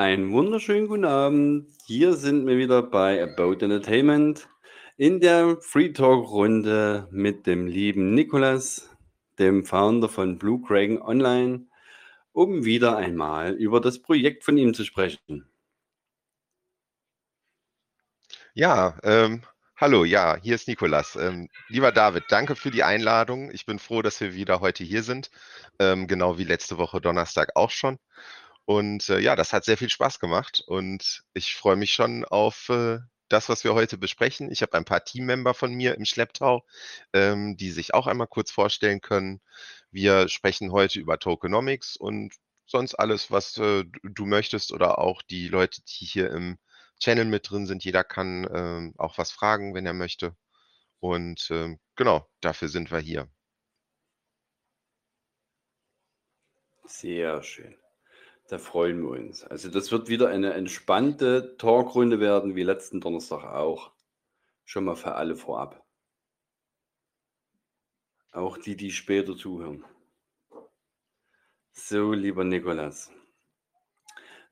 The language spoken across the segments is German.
Einen wunderschönen guten Abend. Hier sind wir wieder bei About Entertainment in der Free Talk Runde mit dem lieben Nikolas, dem Founder von Blue Dragon Online, um wieder einmal über das Projekt von ihm zu sprechen. Ja, ähm, hallo, ja, hier ist Nikolas. Ähm, lieber David, danke für die Einladung. Ich bin froh, dass wir wieder heute hier sind, ähm, genau wie letzte Woche Donnerstag auch schon. Und äh, ja, das hat sehr viel Spaß gemacht und ich freue mich schon auf äh, das, was wir heute besprechen. Ich habe ein paar Teammember von mir im Schlepptau, ähm, die sich auch einmal kurz vorstellen können. Wir sprechen heute über Tokenomics und sonst alles, was äh, du möchtest oder auch die Leute, die hier im Channel mit drin sind. Jeder kann ähm, auch was fragen, wenn er möchte. Und ähm, genau, dafür sind wir hier. Sehr schön. Da freuen wir uns. Also das wird wieder eine entspannte Talkrunde werden, wie letzten Donnerstag auch. Schon mal für alle vorab. Auch die, die später zuhören. So, lieber Nikolas.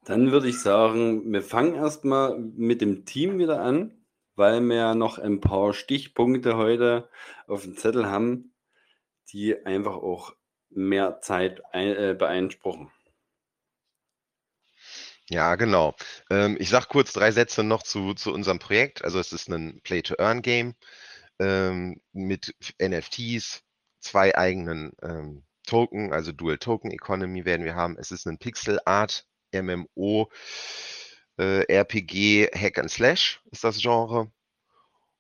Dann würde ich sagen, wir fangen erstmal mit dem Team wieder an, weil wir ja noch ein paar Stichpunkte heute auf dem Zettel haben, die einfach auch mehr Zeit äh, beeinspruchen. Ja, genau. Ähm, ich sage kurz drei Sätze noch zu, zu unserem Projekt. Also es ist ein Play-to-Earn-Game ähm, mit NFTs, zwei eigenen ähm, Token, also Dual Token Economy werden wir haben. Es ist ein Pixel Art MMO äh, RPG Hack and Slash ist das Genre.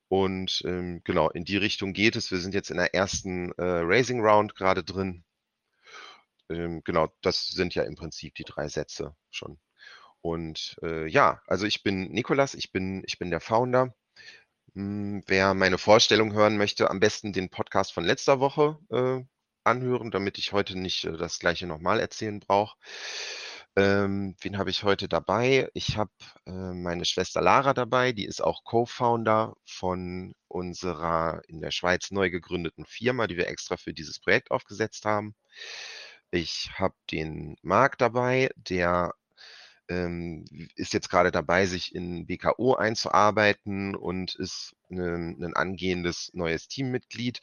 Und ähm, genau, in die Richtung geht es. Wir sind jetzt in der ersten äh, Racing Round gerade drin. Ähm, genau, das sind ja im Prinzip die drei Sätze schon. Und äh, ja, also ich bin Nikolas, ich bin, ich bin der Founder. Hm, wer meine Vorstellung hören möchte, am besten den Podcast von letzter Woche äh, anhören, damit ich heute nicht äh, das gleiche nochmal erzählen brauche. Ähm, wen habe ich heute dabei? Ich habe äh, meine Schwester Lara dabei, die ist auch Co-Founder von unserer in der Schweiz neu gegründeten Firma, die wir extra für dieses Projekt aufgesetzt haben. Ich habe den Marc dabei, der ähm, ist jetzt gerade dabei, sich in BKO einzuarbeiten und ist ein, ein angehendes neues Teammitglied.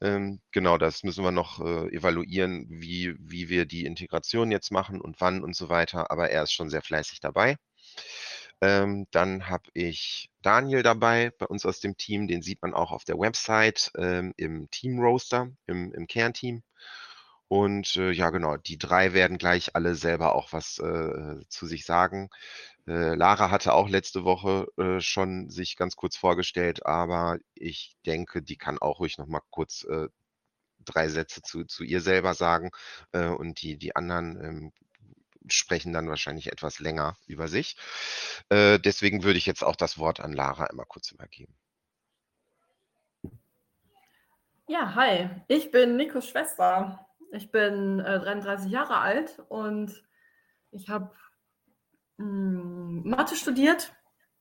Ähm, genau, das müssen wir noch äh, evaluieren, wie, wie wir die Integration jetzt machen und wann und so weiter. Aber er ist schon sehr fleißig dabei. Ähm, dann habe ich Daniel dabei bei uns aus dem Team. Den sieht man auch auf der Website ähm, im Team Roaster, im, im Kernteam. Und äh, ja, genau, die drei werden gleich alle selber auch was äh, zu sich sagen. Äh, Lara hatte auch letzte Woche äh, schon sich ganz kurz vorgestellt, aber ich denke, die kann auch ruhig noch mal kurz äh, drei Sätze zu, zu ihr selber sagen. Äh, und die, die anderen ähm, sprechen dann wahrscheinlich etwas länger über sich. Deswegen würde ich jetzt auch das Wort an Lara einmal kurz übergeben. Ja, hi, ich bin Nikos Schwester. Ich bin äh, 33 Jahre alt und ich habe hm, Mathe studiert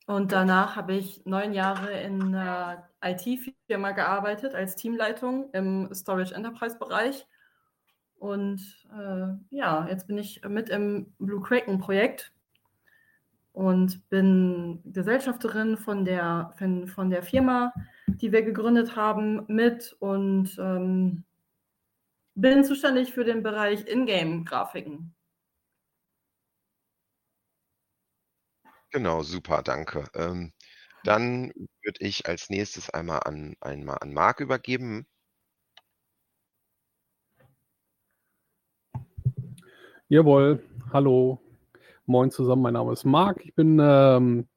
und danach habe ich neun Jahre in einer IT-Firma gearbeitet als Teamleitung im Storage Enterprise Bereich. Und äh, ja, jetzt bin ich mit im Blue Kraken Projekt und bin Gesellschafterin von der, von der Firma, die wir gegründet haben, mit und ähm, bin zuständig für den Bereich Ingame-Grafiken. Genau, super, danke. Ähm, dann würde ich als nächstes einmal an, einmal an Marc übergeben. Jawohl, hallo, moin zusammen, mein Name ist Marc. Ich bin ähm,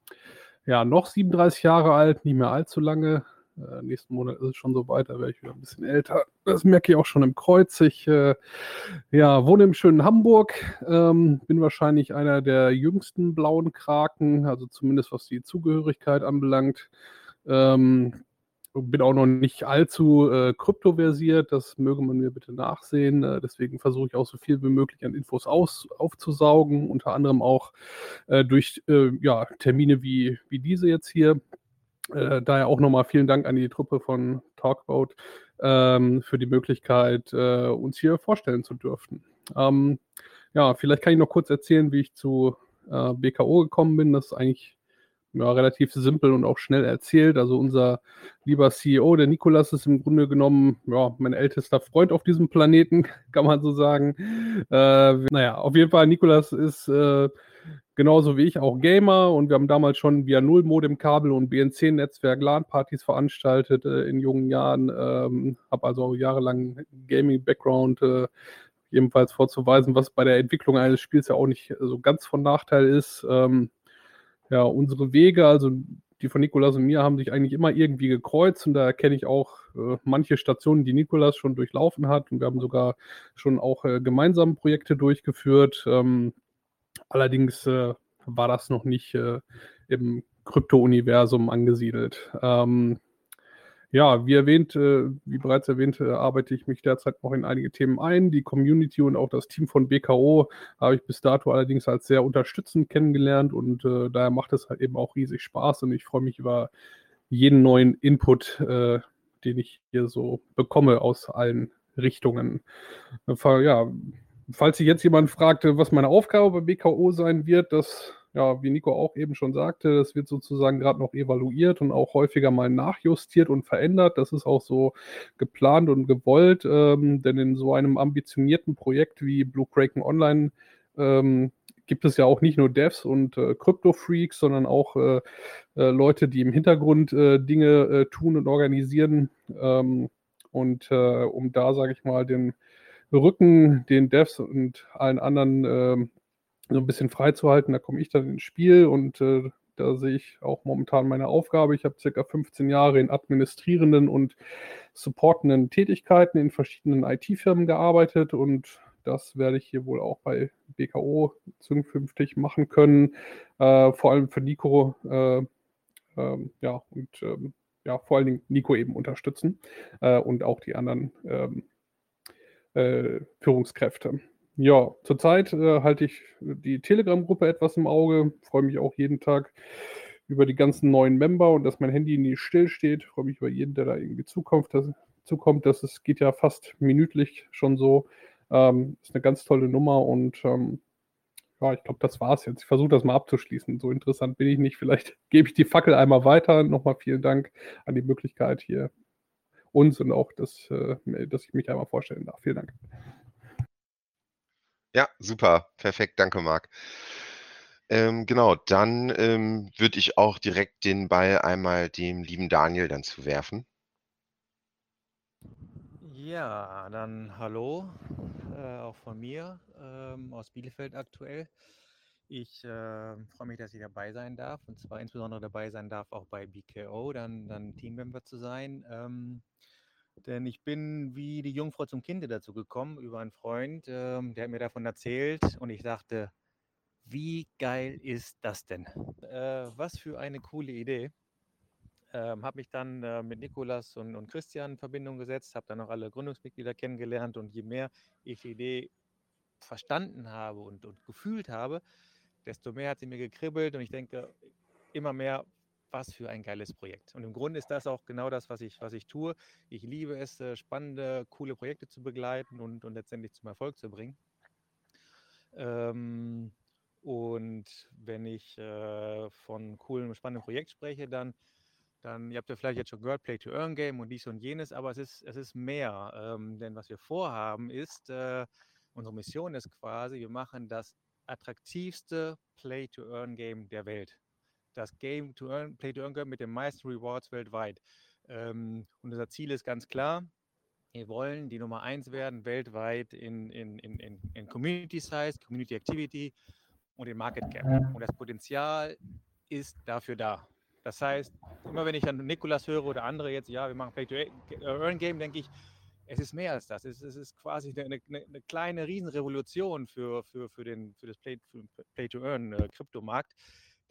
ja noch 37 Jahre alt, nicht mehr allzu lange, äh, nächsten Monat ist es schon so weit, da werde ich wieder ein bisschen älter. Das merke ich auch schon im Kreuz. Ich äh, ja, wohne im schönen Hamburg, ähm, bin wahrscheinlich einer der jüngsten blauen Kraken, also zumindest was die Zugehörigkeit anbelangt. Ähm, bin auch noch nicht allzu äh, kryptoversiert, das möge man mir bitte nachsehen. Äh, deswegen versuche ich auch so viel wie möglich an Infos aus, aufzusaugen, unter anderem auch äh, durch äh, ja, Termine wie, wie diese jetzt hier. Äh, daher auch nochmal vielen Dank an die Truppe von Talkboat ähm, für die Möglichkeit, äh, uns hier vorstellen zu dürfen. Ähm, ja, vielleicht kann ich noch kurz erzählen, wie ich zu äh, BKO gekommen bin. Das ist eigentlich ja, relativ simpel und auch schnell erzählt. Also unser lieber CEO, der Nikolas, ist im Grunde genommen ja, mein ältester Freund auf diesem Planeten, kann man so sagen. Äh, naja, auf jeden Fall, Nikolas ist äh, genauso wie ich auch Gamer und wir haben damals schon via Null-Modem-Kabel und BNC-Netzwerk LAN-Partys veranstaltet äh, in jungen Jahren. Ähm, habe also jahrelang Gaming-Background. Äh, jedenfalls vorzuweisen, was bei der Entwicklung eines Spiels ja auch nicht so ganz von Nachteil ist. Ähm, ja, unsere Wege, also die von Nikolas und mir, haben sich eigentlich immer irgendwie gekreuzt und da erkenne ich auch äh, manche Stationen, die Nikolas schon durchlaufen hat und wir haben sogar schon auch äh, gemeinsam Projekte durchgeführt. Ähm, allerdings äh, war das noch nicht äh, im Krypto-Universum angesiedelt. Ähm, ja, wie erwähnt, äh, wie bereits erwähnt, äh, arbeite ich mich derzeit noch in einige Themen ein. Die Community und auch das Team von BKO habe ich bis dato allerdings als sehr unterstützend kennengelernt und äh, daher macht es halt eben auch riesig Spaß und ich freue mich über jeden neuen Input, äh, den ich hier so bekomme aus allen Richtungen. Äh, ja, falls sich jetzt jemand fragte, was meine Aufgabe bei BKO sein wird, das ja, wie Nico auch eben schon sagte, das wird sozusagen gerade noch evaluiert und auch häufiger mal nachjustiert und verändert. Das ist auch so geplant und gewollt, ähm, denn in so einem ambitionierten Projekt wie Blue Kraken Online ähm, gibt es ja auch nicht nur Devs und äh, Crypto-Freaks, sondern auch äh, äh, Leute, die im Hintergrund äh, Dinge äh, tun und organisieren. Ähm, und äh, um da, sage ich mal, den Rücken den Devs und allen anderen ähm, so ein bisschen freizuhalten. Da komme ich dann ins Spiel und äh, da sehe ich auch momentan meine Aufgabe. Ich habe circa 15 Jahre in administrierenden und supportenden Tätigkeiten in verschiedenen IT-Firmen gearbeitet und das werde ich hier wohl auch bei BKO zukünftig machen können. Äh, vor allem für Nico, äh, ähm, ja, und ähm, ja, vor allen Dingen Nico eben unterstützen äh, und auch die anderen ähm, äh, Führungskräfte. Ja, zurzeit äh, halte ich die Telegram-Gruppe etwas im Auge, freue mich auch jeden Tag über die ganzen neuen Member und dass mein Handy nie still steht. Freue mich über jeden, der da irgendwie zukommt. Das, zukommt. Das ist, geht ja fast minütlich schon so. Ähm, ist eine ganz tolle Nummer und ähm, ja, ich glaube, das war's jetzt. Ich versuche das mal abzuschließen. So interessant bin ich nicht. Vielleicht gebe ich die Fackel einmal weiter. Nochmal vielen Dank an die Möglichkeit hier uns und auch, dass, äh, dass ich mich einmal vorstellen darf. Vielen Dank. Ja, super. Perfekt. Danke, Marc. Ähm, genau, dann ähm, würde ich auch direkt den Ball einmal dem lieben Daniel dann zuwerfen. Ja, dann hallo, äh, auch von mir ähm, aus Bielefeld aktuell. Ich äh, freue mich, dass ich dabei sein darf und zwar insbesondere dabei sein darf, auch bei BKO, dann, dann Teammember zu sein. Ähm, denn ich bin wie die Jungfrau zum Kinde dazu gekommen über einen Freund, ähm, der hat mir davon erzählt und ich dachte, wie geil ist das denn? Äh, was für eine coole Idee. Ähm, habe mich dann äh, mit Nikolas und, und, Christian in Verbindung gesetzt, habe dann auch alle Gründungsmitglieder kennengelernt und je mehr ich die Idee verstanden habe und, und gefühlt habe, desto mehr hat sie mir gekribbelt und ich denke immer mehr, was für ein geiles Projekt. Und im Grunde ist das auch genau das, was ich, was ich tue. Ich liebe es, äh, spannende, coole Projekte zu begleiten und, und letztendlich zum Erfolg zu bringen. Ähm, und wenn ich äh, von coolem, spannendem Projekt spreche, dann, dann, ihr habt ja vielleicht jetzt schon gehört, Play to Earn Game und dies und jenes, aber es ist, es ist mehr. Ähm, denn was wir vorhaben ist, äh, unsere Mission ist quasi, wir machen das attraktivste Play to Earn Game der Welt das Game to Earn, Play to Earn Game mit den meisten Rewards weltweit. Ähm, und unser Ziel ist ganz klar, wir wollen die Nummer eins werden weltweit in, in, in, in, in Community Size, Community Activity und in Market Cap. Und das Potenzial ist dafür da. Das heißt, immer wenn ich an Nikolas höre oder andere jetzt, ja, wir machen Play to Earn Game, denke ich, es ist mehr als das. Es, es ist quasi eine, eine, eine, kleine Riesenrevolution für, für, für, den, für das Play, Play to Earn äh.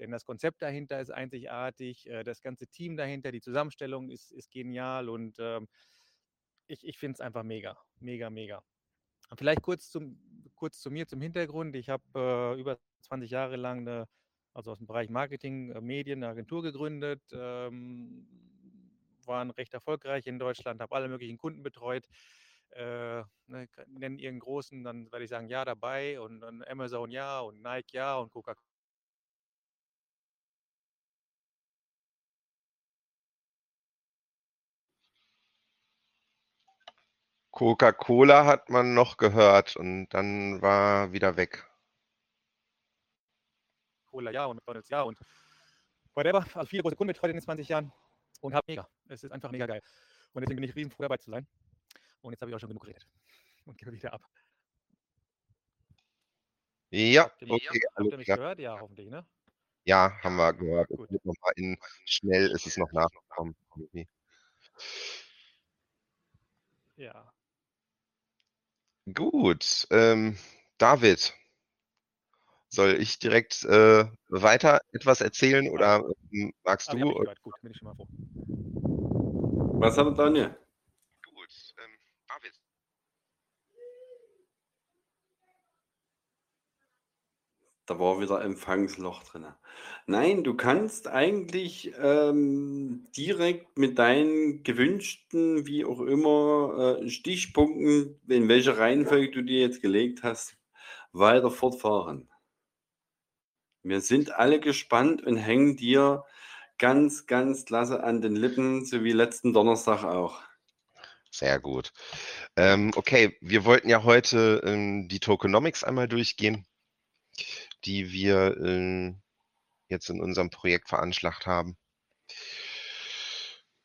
Denn das Konzept dahinter ist einzigartig, äh, das ganze Team dahinter, die Zusammenstellung ist, ist genial und ähm, ich, ich finde es einfach mega, mega, mega. Vielleicht kurz, zum, kurz zu mir, zum Hintergrund. Ich habe äh, über 20 Jahre lang eine, also aus dem Bereich Marketing, äh, Medien, eine Agentur gegründet, ähm, waren recht erfolgreich in Deutschland, habe alle möglichen Kunden betreut. Äh, ne, nennen ihren großen, dann werde ich sagen, ja dabei und, und Amazon ja und Nike ja und Coca-Cola. Coca-Cola hat man noch gehört und dann war wieder weg. Cola ja und McDonalds ja und whatever. Also viele große Kunden betreut in den 20 Jahren und habe mega. Es ist einfach mega geil. Und deswegen bin ich riesen froh dabei zu sein. Und jetzt habe ich auch schon genug geredet. Und gebe wieder ab. Ja, Habt ihr mich, okay, habt ihr mich gehört? Ja, hoffentlich, ne? Ja, haben wir gehört. Gut. wird noch mal in schnell ist es noch nachgekommen. irgendwie. Ja. Gut, ähm, David, soll ich direkt äh, weiter etwas erzählen oder ähm, magst habe du? Gut, bin ich schon mal froh. Was hat er, Daniel? Gut, ähm, David. Da war wieder Empfangsloch drin. Nein, du kannst eigentlich ähm, direkt mit deinen gewünschten, wie auch immer, äh, Stichpunkten, in welcher Reihenfolge du dir jetzt gelegt hast, weiter fortfahren. Wir sind alle gespannt und hängen dir ganz, ganz klasse an den Lippen, so wie letzten Donnerstag auch. Sehr gut. Ähm, okay, wir wollten ja heute ähm, die Tokenomics einmal durchgehen, die wir ähm, jetzt in unserem Projekt veranschlagt haben.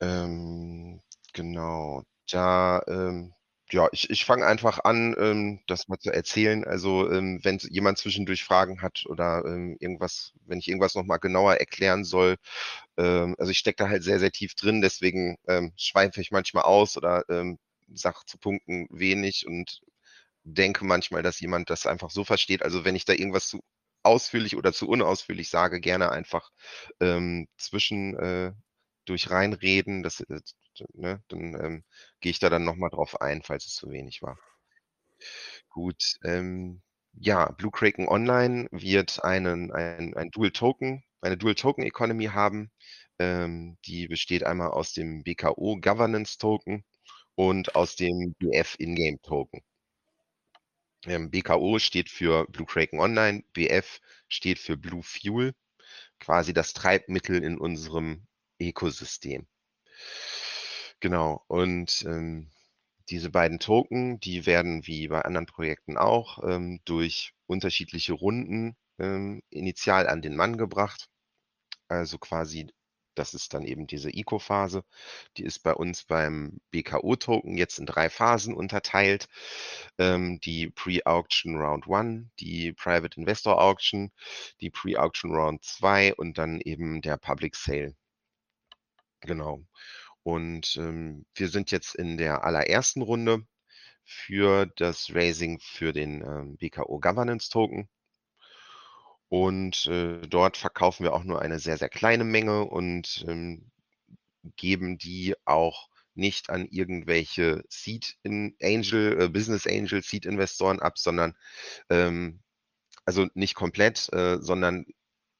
Ähm, genau, da, ähm, ja, ich, ich fange einfach an, ähm, das mal zu erzählen. Also, ähm, wenn jemand zwischendurch Fragen hat oder ähm, irgendwas, wenn ich irgendwas nochmal genauer erklären soll, ähm, also ich stecke da halt sehr, sehr tief drin, deswegen ähm, schweife ich manchmal aus oder ähm, sage zu Punkten wenig und denke manchmal, dass jemand das einfach so versteht. Also wenn ich da irgendwas zu ausführlich oder zu unausführlich sage, gerne einfach ähm, zwischen äh, durch reinreden. Das, äh, ne, dann ähm, gehe ich da dann nochmal drauf ein, falls es zu wenig war. Gut, ähm, ja, Blue Kraken Online wird einen, ein, ein Dual Token, eine Dual Token Economy haben. Ähm, die besteht einmal aus dem BKO Governance Token und aus dem BF Ingame Token. Ähm, BKO steht für Blue Kraken Online, BF steht für Blue Fuel, quasi das Treibmittel in unserem Ökosystem. Genau, und ähm, diese beiden Token, die werden wie bei anderen Projekten auch ähm, durch unterschiedliche Runden ähm, initial an den Mann gebracht. Also quasi, das ist dann eben diese Eco-Phase. Die ist bei uns beim BKO-Token jetzt in drei Phasen unterteilt. Ähm, die Pre-Auction Round 1, die Private Investor Auction, die Pre-Auction Round 2 und dann eben der Public Sale. Genau. Und ähm, wir sind jetzt in der allerersten Runde für das Raising für den ähm, BKO Governance Token. Und äh, dort verkaufen wir auch nur eine sehr, sehr kleine Menge und ähm, geben die auch nicht an irgendwelche Seed in Angel, äh, Business Angel, Seed Investoren ab, sondern ähm, also nicht komplett, äh, sondern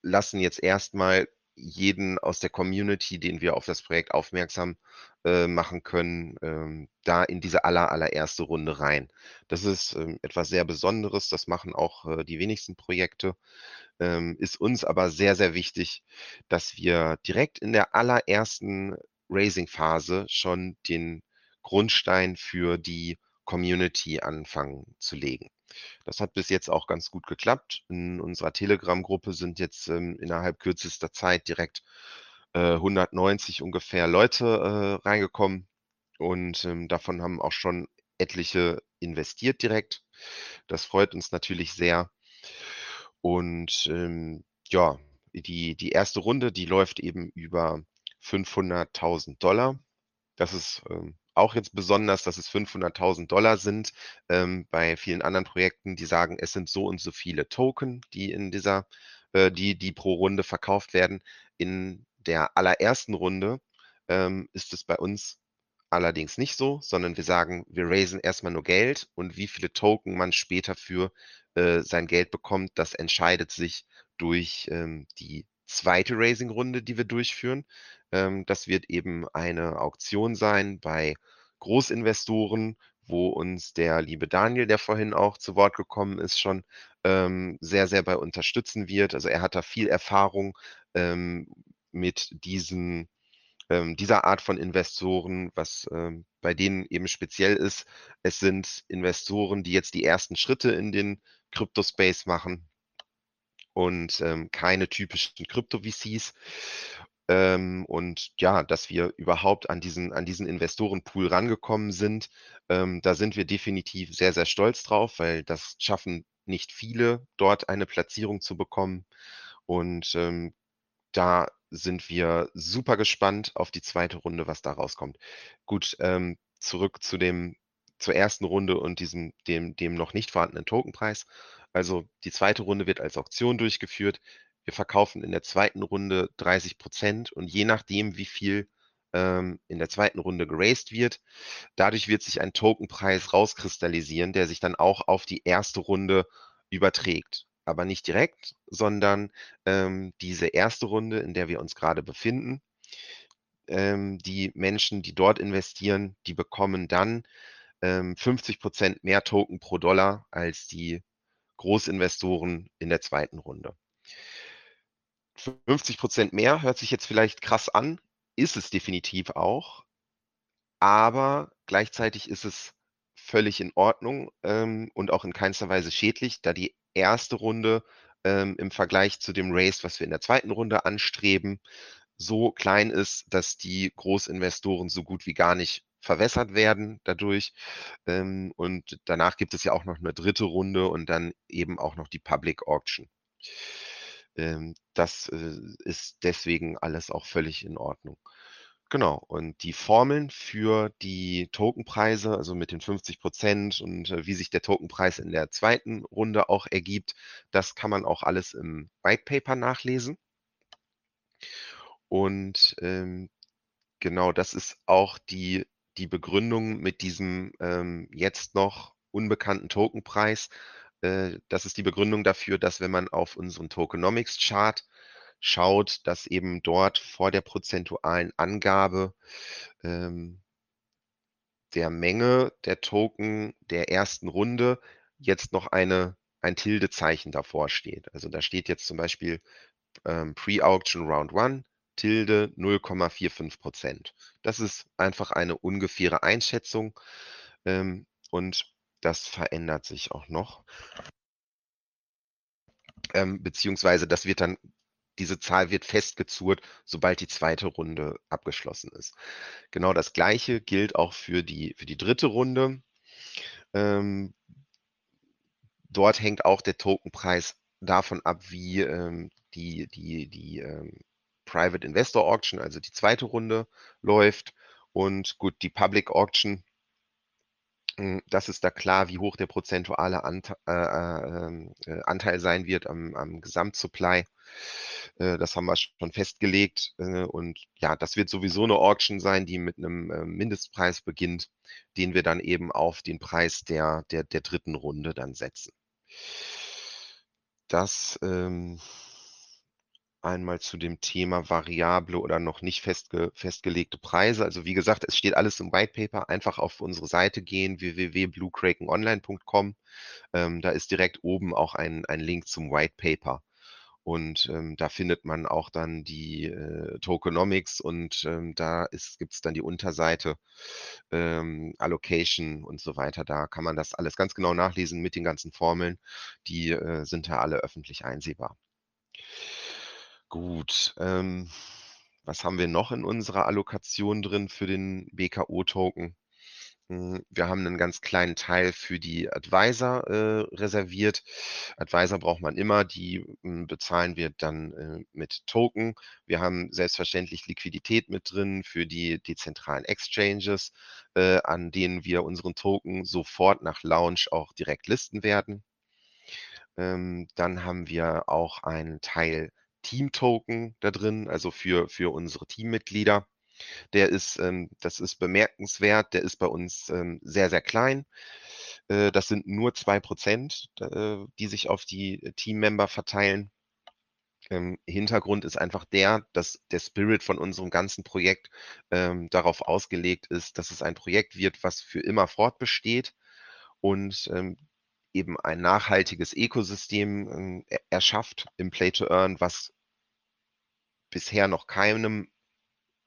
lassen jetzt erstmal jeden aus der Community, den wir auf das Projekt aufmerksam äh, machen können, ähm, da in diese aller, allererste Runde rein. Das ist ähm, etwas sehr Besonderes, das machen auch äh, die wenigsten Projekte, ähm, ist uns aber sehr, sehr wichtig, dass wir direkt in der allerersten Raising-Phase schon den Grundstein für die Community anfangen zu legen. Das hat bis jetzt auch ganz gut geklappt. In unserer Telegram-Gruppe sind jetzt ähm, innerhalb kürzester Zeit direkt äh, 190 ungefähr Leute äh, reingekommen und ähm, davon haben auch schon etliche investiert direkt. Das freut uns natürlich sehr. Und ähm, ja, die, die erste Runde, die läuft eben über 500.000 Dollar. Das ist ähm, auch jetzt besonders, dass es 500.000 Dollar sind. Ähm, bei vielen anderen Projekten, die sagen, es sind so und so viele Token, die in dieser, äh, die, die pro Runde verkauft werden. In der allerersten Runde ähm, ist es bei uns allerdings nicht so, sondern wir sagen, wir raisen erstmal nur Geld und wie viele Token man später für äh, sein Geld bekommt, das entscheidet sich durch ähm, die zweite Raising-Runde, die wir durchführen. Ähm, das wird eben eine Auktion sein bei Großinvestoren, wo uns der liebe Daniel, der vorhin auch zu Wort gekommen ist, schon ähm, sehr, sehr bei unterstützen wird. Also er hat da viel Erfahrung ähm, mit diesen ähm, dieser Art von Investoren, was ähm, bei denen eben speziell ist, es sind Investoren, die jetzt die ersten Schritte in den Crypto-Space machen und ähm, keine typischen Krypto-VCs. Ähm, und ja, dass wir überhaupt an diesen, an diesen Investorenpool rangekommen sind, ähm, da sind wir definitiv sehr, sehr stolz drauf, weil das schaffen nicht viele, dort eine Platzierung zu bekommen. Und ähm, da sind wir super gespannt auf die zweite Runde, was da rauskommt. Gut, ähm, zurück zu dem, zur ersten Runde und diesem, dem, dem noch nicht vorhandenen Tokenpreis. Also die zweite Runde wird als Auktion durchgeführt. Wir verkaufen in der zweiten Runde 30 Prozent und je nachdem, wie viel ähm, in der zweiten Runde geraced wird, dadurch wird sich ein Tokenpreis rauskristallisieren, der sich dann auch auf die erste Runde überträgt. Aber nicht direkt, sondern ähm, diese erste Runde, in der wir uns gerade befinden, ähm, die Menschen, die dort investieren, die bekommen dann ähm, 50 Prozent mehr Token pro Dollar als die Großinvestoren in der zweiten Runde. 50 Prozent mehr hört sich jetzt vielleicht krass an, ist es definitiv auch, aber gleichzeitig ist es völlig in Ordnung ähm, und auch in keinster Weise schädlich, da die erste Runde ähm, im Vergleich zu dem Race, was wir in der zweiten Runde anstreben, so klein ist, dass die Großinvestoren so gut wie gar nicht verwässert werden dadurch. Ähm, und danach gibt es ja auch noch eine dritte Runde und dann eben auch noch die Public Auction. Ähm, das äh, ist deswegen alles auch völlig in Ordnung. Genau, und die Formeln für die Tokenpreise, also mit den 50 Prozent und äh, wie sich der Tokenpreis in der zweiten Runde auch ergibt, das kann man auch alles im White Paper nachlesen. Und ähm, genau, das ist auch die, die Begründung mit diesem ähm, jetzt noch unbekannten Tokenpreis. Äh, das ist die Begründung dafür, dass wenn man auf unseren Tokenomics-Chart schaut, dass eben dort vor der prozentualen Angabe ähm, der Menge der Token der ersten Runde jetzt noch eine, ein Tildezeichen davor steht. Also da steht jetzt zum Beispiel ähm, Pre-Auction Round 1, Tilde 0,45 Prozent. Das ist einfach eine ungefähre Einschätzung ähm, und das verändert sich auch noch. Ähm, beziehungsweise das wird dann diese Zahl wird festgezurrt, sobald die zweite Runde abgeschlossen ist. Genau das Gleiche gilt auch für die, für die dritte Runde. Ähm, dort hängt auch der Tokenpreis davon ab, wie ähm, die, die, die ähm, Private Investor Auction, also die zweite Runde, läuft. Und gut, die Public Auction hm, das ist da klar, wie hoch der prozentuale Ante äh, äh, äh, Anteil sein wird am, am Gesamtsupply. Äh, das haben wir schon festgelegt. Äh, und ja, das wird sowieso eine Auction sein, die mit einem äh, Mindestpreis beginnt, den wir dann eben auf den Preis der, der, der dritten Runde dann setzen. Das ähm, einmal zu dem Thema variable oder noch nicht festge festgelegte Preise. Also wie gesagt, es steht alles im White Paper. Einfach auf unsere Seite gehen, www.bluekrakenonline.com. Ähm, da ist direkt oben auch ein, ein Link zum White Paper. Und ähm, da findet man auch dann die äh, Tokenomics und ähm, da gibt es dann die Unterseite ähm, Allocation und so weiter. Da kann man das alles ganz genau nachlesen mit den ganzen Formeln. Die äh, sind da alle öffentlich einsehbar. Gut, ähm, was haben wir noch in unserer Allokation drin für den BKO-Token? Hm, wir haben einen ganz kleinen Teil für die Advisor äh, reserviert. Advisor braucht man immer, die hm, bezahlen wir dann äh, mit Token. Wir haben selbstverständlich Liquidität mit drin für die dezentralen Exchanges, äh, an denen wir unseren Token sofort nach Launch auch direkt listen werden. Ähm, dann haben wir auch einen Teil Team-Token da drin, also für, für unsere Teammitglieder. Der ist, ähm, das ist bemerkenswert, der ist bei uns ähm, sehr, sehr klein. Äh, das sind nur zwei Prozent, äh, die sich auf die Teammember verteilen. Ähm, Hintergrund ist einfach der, dass der Spirit von unserem ganzen Projekt ähm, darauf ausgelegt ist, dass es ein Projekt wird, was für immer fortbesteht und ähm, eben ein nachhaltiges Ökosystem äh, erschafft im Play to Earn, was bisher noch keinem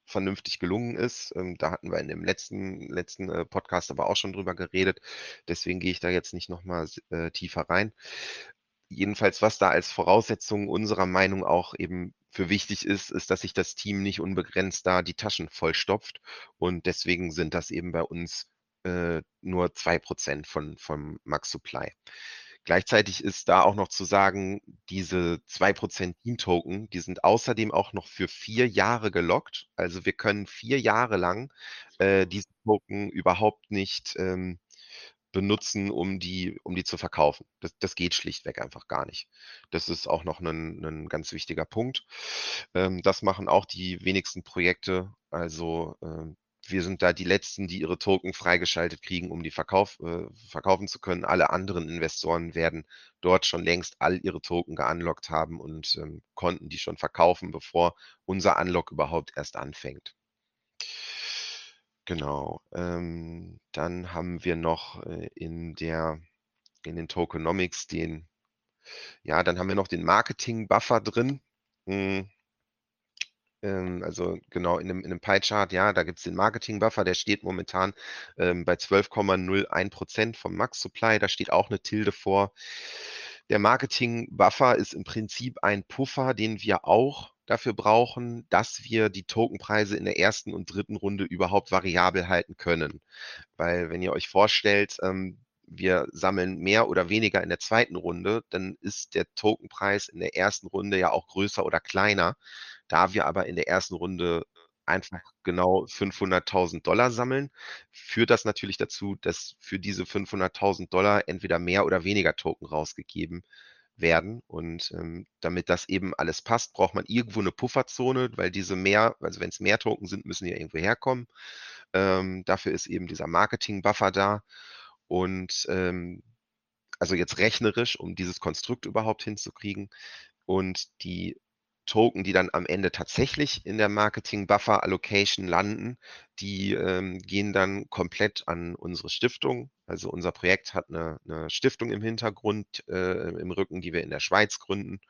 vernünftig gelungen ist. Ähm, da hatten wir in dem letzten, letzten äh, Podcast aber auch schon drüber geredet. Deswegen gehe ich da jetzt nicht nochmal äh, tiefer rein. Jedenfalls, was da als Voraussetzung unserer Meinung auch eben für wichtig ist, ist, dass sich das Team nicht unbegrenzt da die Taschen vollstopft. Und deswegen sind das eben bei uns äh, nur zwei Prozent von, vom Max Supply. Gleichzeitig ist da auch noch zu sagen, diese 2% Dean-Token, die sind außerdem auch noch für vier Jahre gelockt. Also wir können vier Jahre lang äh, diese Token überhaupt nicht ähm, benutzen, um die, um die zu verkaufen. Das, das geht schlichtweg einfach gar nicht. Das ist auch noch ein, ein ganz wichtiger Punkt. Ähm, das machen auch die wenigsten Projekte. Also ähm, wir sind da die Letzten, die ihre Token freigeschaltet kriegen, um die Verkauf, äh, verkaufen zu können. Alle anderen Investoren werden dort schon längst all ihre Token geunlockt haben und ähm, konnten die schon verkaufen, bevor unser Unlock überhaupt erst anfängt. Genau. Ähm, dann haben wir noch äh, in der in den Tokenomics den, ja, dann haben wir noch den Marketing-Buffer drin. Hm ähm, also genau in einem, in einem Pie-Chart, ja, da gibt es den Marketing-Buffer, der steht momentan ähm, bei 12,01% vom Max-Supply, da steht auch eine Tilde vor. Der Marketing-Buffer ist im Prinzip ein Puffer, den wir auch dafür brauchen, dass wir die Tokenpreise in der ersten und dritten Runde überhaupt variabel halten können. Weil wenn ihr euch vorstellt, ähm, wir sammeln mehr oder weniger in der zweiten Runde, dann ist der Tokenpreis in der ersten Runde ja auch größer oder kleiner. Da wir aber in der ersten Runde einfach genau 500.000 Dollar sammeln, führt das natürlich dazu, dass für diese 500.000 Dollar entweder mehr oder weniger Token rausgegeben werden. Und ähm, damit das eben alles passt, braucht man irgendwo eine Pufferzone, weil diese mehr, also wenn es mehr Token sind, müssen die ja irgendwo herkommen. Ähm, dafür ist eben dieser Marketing-Buffer da. Und ähm, also jetzt rechnerisch, um dieses Konstrukt überhaupt hinzukriegen. Und die Token, die dann am Ende tatsächlich in der Marketing Buffer Allocation landen, die ähm, gehen dann komplett an unsere Stiftung. Also unser Projekt hat eine, eine Stiftung im Hintergrund, äh, im Rücken, die wir in der Schweiz gründen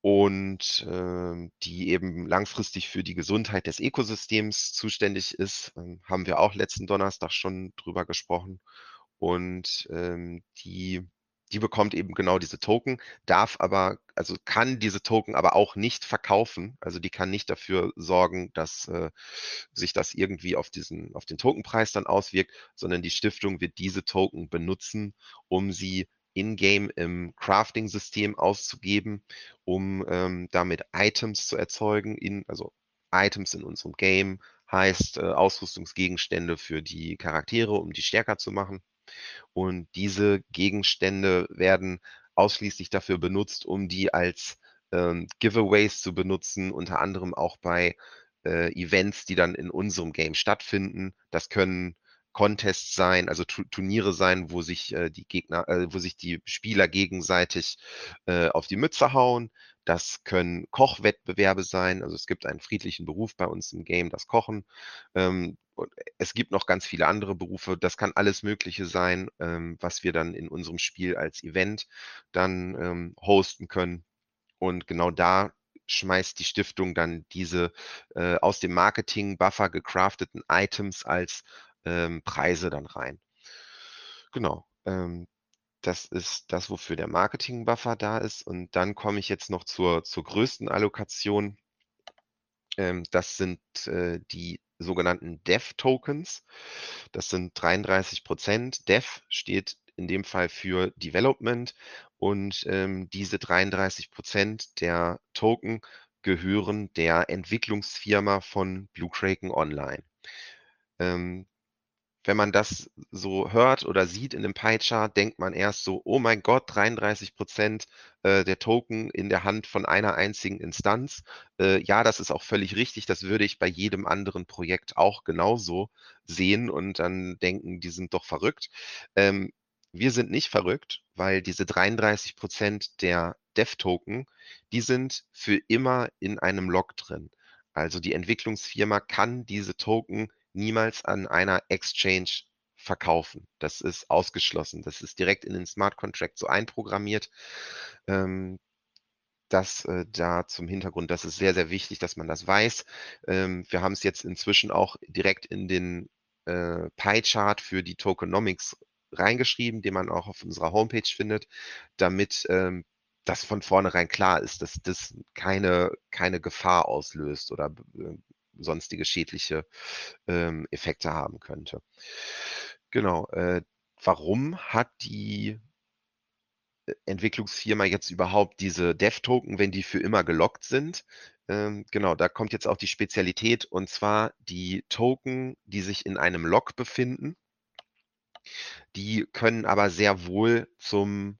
und äh, die eben langfristig für die Gesundheit des Ökosystems zuständig ist. Ähm, haben wir auch letzten Donnerstag schon drüber gesprochen. Und ähm, die die bekommt eben genau diese Token, darf aber, also kann diese Token aber auch nicht verkaufen. Also die kann nicht dafür sorgen, dass äh, sich das irgendwie auf diesen, auf den Tokenpreis dann auswirkt, sondern die Stiftung wird diese Token benutzen, um sie in-game im Crafting-System auszugeben, um ähm, damit Items zu erzeugen, in, also Items in unserem Game heißt äh, Ausrüstungsgegenstände für die Charaktere, um die stärker zu machen. Und diese Gegenstände werden ausschließlich dafür benutzt, um die als ähm, Giveaways zu benutzen, unter anderem auch bei äh, Events, die dann in unserem Game stattfinden. Das können Contests sein, also tu Turniere sein, wo sich äh, die Gegner, äh, wo sich die Spieler gegenseitig äh, auf die Mütze hauen. Das können Kochwettbewerbe sein. Also es gibt einen friedlichen Beruf bei uns im Game, das Kochen. Ähm, es gibt noch ganz viele andere Berufe. Das kann alles Mögliche sein, ähm, was wir dann in unserem Spiel als Event dann ähm, hosten können. Und genau da schmeißt die Stiftung dann diese äh, aus dem Marketing-Buffer gecrafteten Items als ähm, Preise dann rein. Genau. Ähm, das ist das, wofür der Marketing-Buffer da ist. Und dann komme ich jetzt noch zur, zur größten Allokation. Ähm, das sind äh, die sogenannten Dev-Tokens. Das sind 33 Prozent. Dev steht in dem Fall für Development und ähm, diese 33 Prozent der Token gehören der Entwicklungsfirma von Blue Kraken Online. Ähm, wenn man das so hört oder sieht in dem Pie-Chart, denkt man erst so, oh mein Gott, 33 Prozent äh, der Token in der Hand von einer einzigen Instanz. Äh, ja, das ist auch völlig richtig. Das würde ich bei jedem anderen Projekt auch genauso sehen und dann denken, die sind doch verrückt. Ähm, wir sind nicht verrückt, weil diese 33 Prozent der Dev-Token, die sind für immer in einem Log drin. Also die Entwicklungsfirma kann diese Token niemals an einer Exchange verkaufen. Das ist ausgeschlossen. Das ist direkt in den Smart Contract so einprogrammiert. Ähm, das äh, da zum Hintergrund, das ist sehr, sehr wichtig, dass man das weiß. Ähm, wir haben es jetzt inzwischen auch direkt in den äh, Pie-Chart für die Tokenomics reingeschrieben, den man auch auf unserer Homepage findet, damit ähm, das von vornherein klar ist, dass das keine, keine Gefahr auslöst oder äh, sonstige schädliche ähm, Effekte haben könnte. Genau. Äh, warum hat die äh, Entwicklungsfirma jetzt überhaupt diese Dev-Token, wenn die für immer gelockt sind? Ähm, genau, da kommt jetzt auch die Spezialität und zwar die Token, die sich in einem Lock befinden. Die können aber sehr wohl zum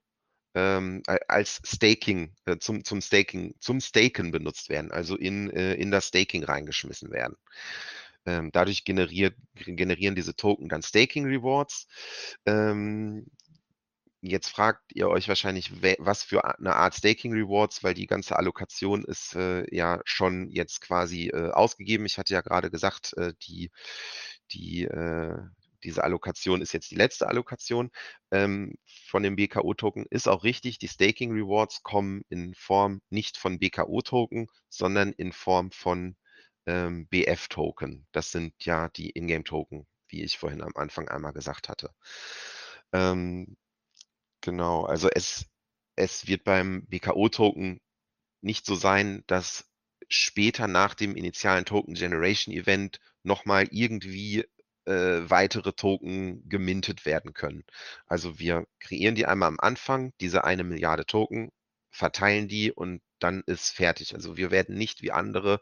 ähm, als Staking, äh, zum, zum Staking, zum Staken benutzt werden, also in, äh, in das Staking reingeschmissen werden. Ähm, dadurch generiert, generieren diese Token dann Staking Rewards. Ähm, Jetzt fragt ihr euch wahrscheinlich, was für eine Art Staking Rewards, weil die ganze Allokation ist äh, ja schon jetzt quasi äh, ausgegeben. Ich hatte ja gerade gesagt, äh, die, die, äh, diese Allokation ist jetzt die letzte Allokation ähm, von dem BKO-Token. Ist auch richtig, die Staking Rewards kommen in Form nicht von BKO-Token, sondern in Form von ähm, BF-Token. Das sind ja die Ingame-Token, wie ich vorhin am Anfang einmal gesagt hatte. Ähm, genau, also es, es wird beim BKO-Token nicht so sein, dass später nach dem initialen Token Generation Event nochmal irgendwie äh, weitere Token gemintet werden können. Also wir kreieren die einmal am Anfang, diese eine Milliarde Token, verteilen die und dann ist fertig. Also wir werden nicht wie andere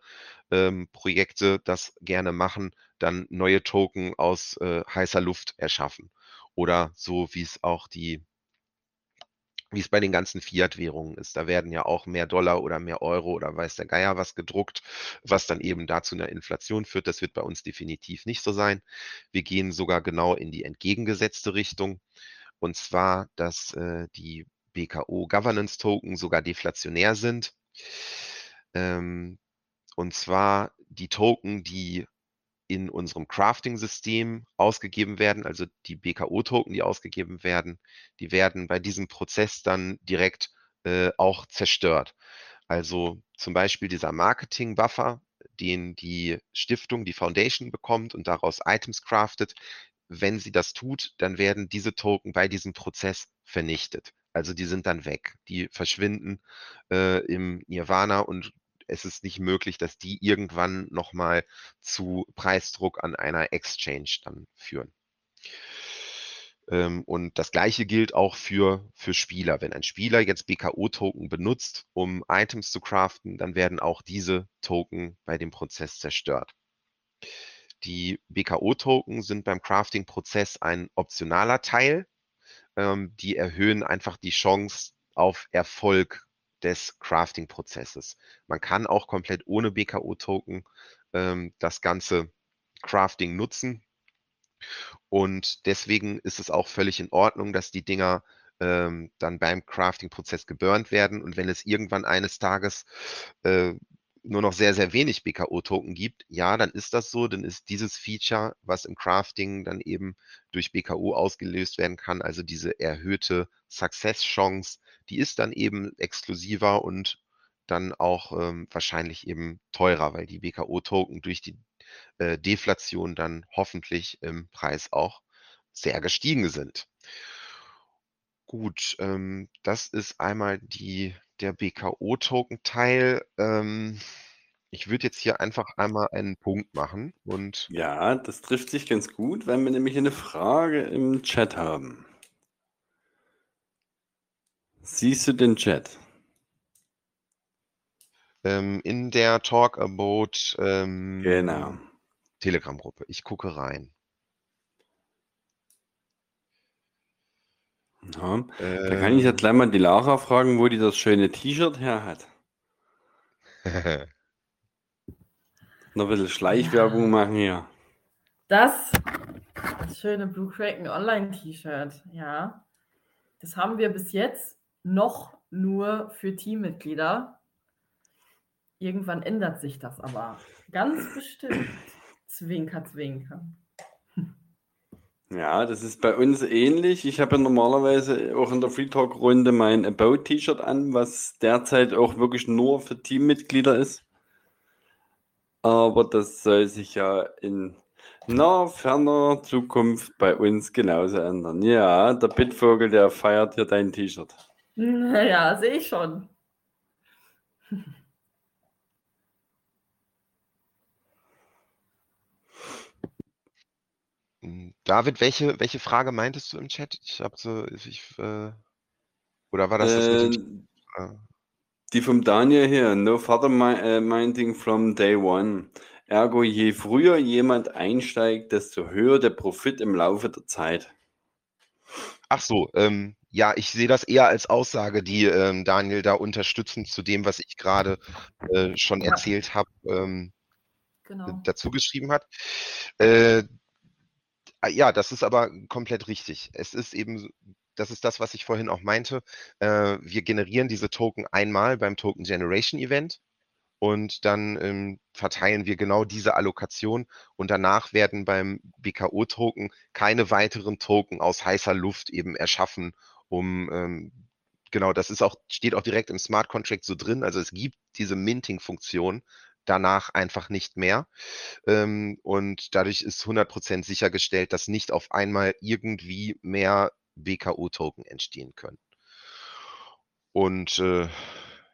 ähm, Projekte das gerne machen, dann neue Token aus äh, heißer Luft erschaffen. Oder so, wie es auch die wie es bei den ganzen Fiat-Währungen ist. Da werden ja auch mehr Dollar oder mehr Euro oder weiß der Geier was gedruckt, was dann eben dazu einer Inflation führt. Das wird bei uns definitiv nicht so sein. Wir gehen sogar genau in die entgegengesetzte Richtung. Und zwar, dass äh, die BKO Governance Token sogar deflationär sind. Ähm, und zwar die Token, die in unserem Crafting-System ausgegeben werden, also die BKO-Token, die ausgegeben werden, die werden bei diesem Prozess dann direkt äh, auch zerstört. Also zum Beispiel dieser Marketing-Buffer, den die Stiftung, die Foundation bekommt und daraus Items craftet. Wenn sie das tut, dann werden diese Token bei diesem Prozess vernichtet. Also die sind dann weg. Die verschwinden äh, im Nirvana und es ist nicht möglich, dass die irgendwann nochmal zu Preisdruck an einer Exchange dann führen. Ähm, und das gleiche gilt auch für, für Spieler. Wenn ein Spieler jetzt BKO-Token benutzt, um Items zu craften, dann werden auch diese Token bei dem Prozess zerstört. Die BKO-Token sind beim Crafting-Prozess ein optionaler Teil. Ähm, die erhöhen einfach die Chance auf Erfolg des Crafting-Prozesses. Man kann auch komplett ohne BKO-Token ähm, das ganze Crafting nutzen. Und deswegen ist es auch völlig in Ordnung, dass die Dinger ähm, dann beim Crafting-Prozess geburnt werden. Und wenn es irgendwann eines Tages äh, nur noch sehr, sehr wenig BKO-Token gibt, ja, dann ist das so, dann ist dieses Feature, was im Crafting dann eben durch BKO ausgelöst werden kann, also diese erhöhte Success-Chance, die ist dann eben exklusiver und dann auch ähm, wahrscheinlich eben teurer, weil die BKO-Token durch die äh, Deflation dann hoffentlich im Preis auch sehr gestiegen sind. Gut, ähm, das ist einmal die der BKO-Token-Teil. Ähm, ich würde jetzt hier einfach einmal einen Punkt machen und Ja, das trifft sich ganz gut, weil wir nämlich eine Frage im Chat haben. Siehst du den Chat? ähm, in der Talk About ähm, Genau. Telegram-Gruppe. Ich gucke rein. Ja, da kann ich ja Ähm, gleich mal die Lara fragen, wo die das schöne T-Shirt her hat. Noch ein bisschen Schleichwerbung Ja. machen hier. Das, das schöne Blue Kraken Online-T-Shirt, ja. Das haben wir bis jetzt noch nur für Teammitglieder. Irgendwann ändert sich das aber. Ganz bestimmt. Zwinker, zwinker. Ja, das ist bei uns ähnlich. Ich habe ja normalerweise auch in der Free Talk Runde mein About T-Shirt an, was derzeit auch wirklich nur für Teammitglieder ist. Aber das soll sich ja in naher, ferner Zukunft bei uns genauso ändern. Ja, der Bitvogel, der feiert hier dein T-Shirt. Ja, sehe ich schon. Hm, David, welche, welche Frage meintest du im Chat? Ich habe so, ich, äh, oder war das das mit den, Äh, äh, die vom Daniel hier. No further äh, minding from day one. Ergo, je früher jemand einsteigt, desto höher der Profit im Laufe der Zeit. Ach so, ähm, ja, ich sehe das eher als Aussage, die ähm, Daniel da unterstützend zu dem, was ich gerade äh, schon Ja. erzählt habe, ähm, Genau. dazu geschrieben hat. Äh, ah, ja, das ist aber komplett richtig. Es ist eben, das ist das, was ich vorhin auch meinte. Äh, wir generieren diese Token einmal beim Token Generation Event und dann ähm, verteilen wir genau diese Allokation und danach werden beim BKO-Token keine weiteren Token aus heißer Luft eben erschaffen, um ähm, genau, das ist auch, steht auch direkt im Smart Contract so drin. Also es gibt diese Minting-Funktion danach einfach nicht mehr. Ähm, und dadurch ist 100% sichergestellt, dass nicht auf einmal irgendwie mehr BKO-Token entstehen können. Und äh,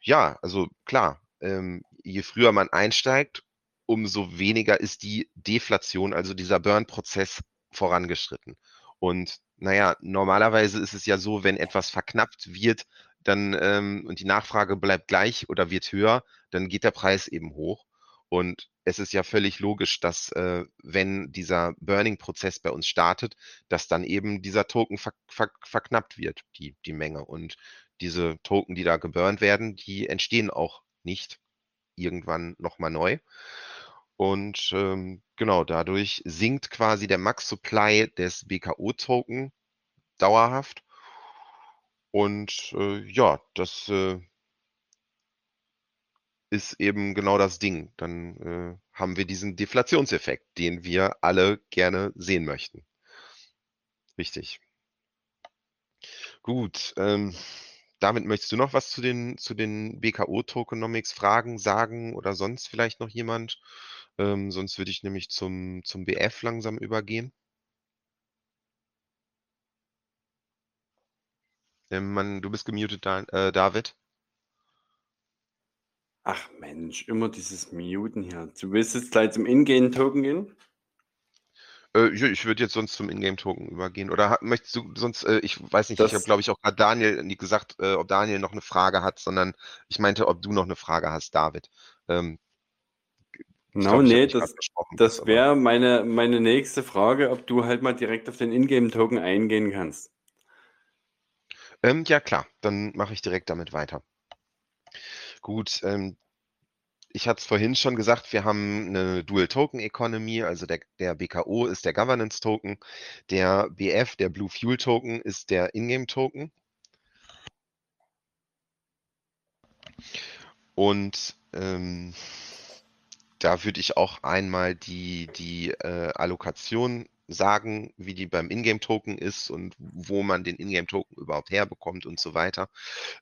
ja, also klar, ähm, je früher man einsteigt, umso weniger ist die Deflation, also dieser Burn-Prozess vorangeschritten. Und naja, normalerweise ist es ja so, wenn etwas verknappt wird, dann ähm, und die Nachfrage bleibt gleich oder wird höher, dann geht der Preis eben hoch. Und es ist ja völlig logisch, dass äh, wenn dieser Burning-Prozess bei uns startet, dass dann eben dieser Token ver ver verknappt wird, die, die Menge. Und diese Token, die da geburnt werden, die entstehen auch nicht irgendwann nochmal neu. Und ähm, genau, dadurch sinkt quasi der Max-Supply des BKO-Token dauerhaft. Und äh, ja, das äh, ist eben genau das Ding. Dann äh, haben wir diesen Deflationseffekt, den wir alle gerne sehen möchten. Richtig. Gut, ähm, damit möchtest du noch was zu den, zu den BKO-Tokenomics fragen, sagen oder sonst vielleicht noch jemand? Ähm, sonst würde ich nämlich zum, zum BF langsam übergehen. Ähm, Mann, du bist gemutet, Dan, äh, David. Ach Mensch, immer dieses Muten hier. Du willst jetzt gleich zum Ingame-Token gehen? Äh, ich würde jetzt sonst zum Ingame-Token übergehen. Oder möchtest du sonst, äh, ich weiß nicht, ich Das- habe, glaube ich, auch gerade Daniel nie gesagt, äh, ob Daniel noch eine Frage hat, sondern ich meinte, ob du noch eine Frage hast, David. Ähm, ich No, nee, das, das wäre meine, meine nächste Frage, ob du halt mal direkt auf den Ingame-Token eingehen kannst. Ähm, ja, klar, dann mache ich direkt damit weiter. Gut, ähm, ich hatte es vorhin schon gesagt, wir haben eine Dual-Token-Economy, also der, der BKO ist der Governance-Token, der BF, der Blue Fuel-Token, ist der Ingame-Token. Und ähm, da würde ich auch einmal die, die äh, Allokation sagen, wie die beim Ingame-Token ist und wo man den Ingame-Token überhaupt herbekommt und so weiter.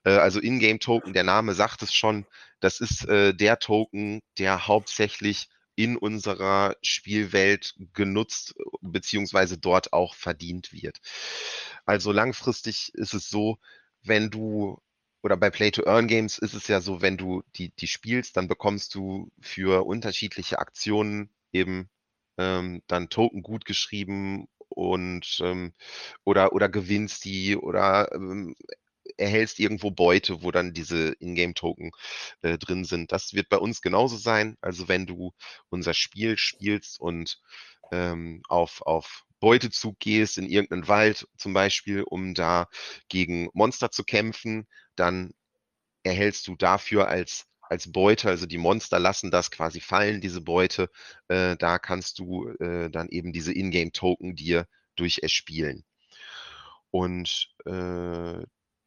Äh, also Ingame-Token, der Name sagt es schon, das ist äh, der Token, der hauptsächlich in unserer Spielwelt genutzt beziehungsweise dort auch verdient wird. Also langfristig ist es so, wenn du oder bei Play-to-Earn-Games ist es ja so, wenn du die, die spielst, dann bekommst du für unterschiedliche Aktionen eben ähm, dann Token gut geschrieben und ähm, oder, oder gewinnst die oder ähm, erhältst irgendwo Beute, wo dann diese Ingame-Token äh, drin sind. Das wird bei uns genauso sein. Also wenn du unser Spiel spielst und ähm, auf, auf Beutezug gehst in irgendeinen Wald zum Beispiel, um da gegen Monster zu kämpfen, dann erhältst du dafür als als Beute, also die Monster lassen das quasi fallen, diese Beute, äh, da kannst du äh, dann eben diese Ingame-Token dir durch erspielen. Und äh,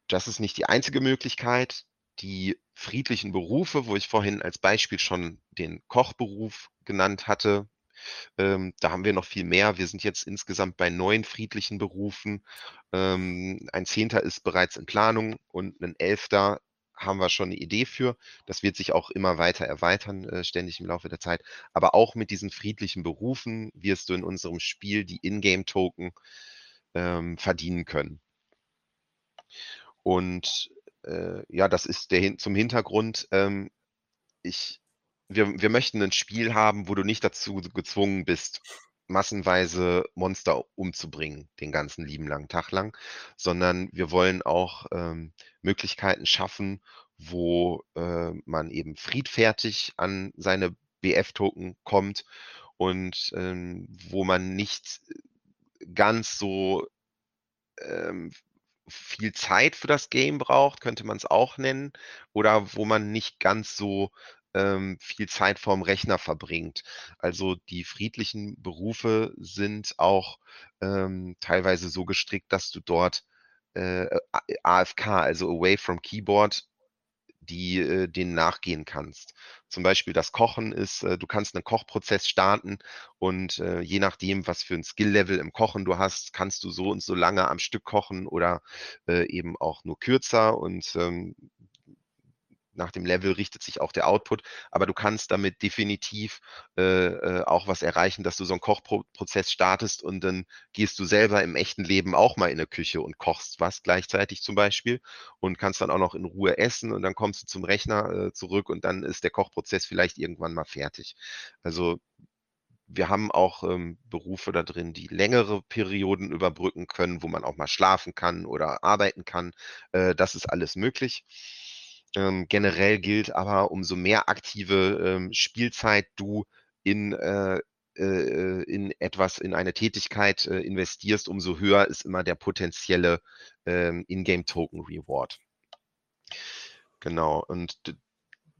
das ist nicht die einzige Möglichkeit. Die friedlichen Berufe, wo ich vorhin als Beispiel schon den Kochberuf genannt hatte, Ähm, da haben wir noch viel mehr. Wir sind jetzt insgesamt bei neun friedlichen Berufen. Ähm, ein Zehnter ist bereits in Planung und ein Elfter haben wir schon eine Idee für. Das wird sich auch immer weiter erweitern, äh, ständig im Laufe der Zeit. Aber auch mit diesen friedlichen Berufen wirst du in unserem Spiel die Ingame-Token ähm, verdienen können. Und äh, ja, das ist der zum Hintergrund. Ähm, ich, wir, wir möchten ein Spiel haben, wo du nicht dazu gezwungen bist, massenweise Monster umzubringen, den ganzen lieben langen Tag lang, sondern wir wollen auch ähm, Möglichkeiten schaffen, wo äh, man eben friedfertig an seine BF-Token kommt und ähm, wo man nicht ganz so ähm, viel Zeit für das Game braucht, könnte man es auch nennen, oder wo man nicht ganz so ähm, viel Zeit vorm Rechner verbringt. Also die friedlichen Berufe sind auch ähm, teilweise so gestrickt, dass du dort äh, AFK, also Away from Keyboard, die äh, denen nachgehen kannst. Zum Beispiel das Kochen ist, äh, du kannst einen Kochprozess starten und äh, je nachdem, was für ein Skill-Level im Kochen du hast, kannst du so und so lange am Stück kochen oder äh, eben auch nur kürzer und ähm, nach dem Level richtet sich auch der Output, aber du kannst damit definitiv äh, äh, auch was erreichen, dass du so einen Kochprozess startest und dann gehst du selber im echten Leben auch mal in eine Küche und kochst was gleichzeitig zum Beispiel und kannst dann auch noch in Ruhe essen und dann kommst du zum Rechner äh, zurück und dann ist der Kochprozess vielleicht irgendwann mal fertig. Also wir haben auch ähm, Berufe da drin, die längere Perioden überbrücken können, wo man auch mal schlafen kann oder arbeiten kann. Äh, das ist alles möglich. Ähm, generell gilt aber, umso mehr aktive ähm, Spielzeit du in, äh, äh, in etwas, in eine Tätigkeit äh, investierst, umso höher ist immer der potenzielle ähm, Ingame-Token-Reward. Genau, und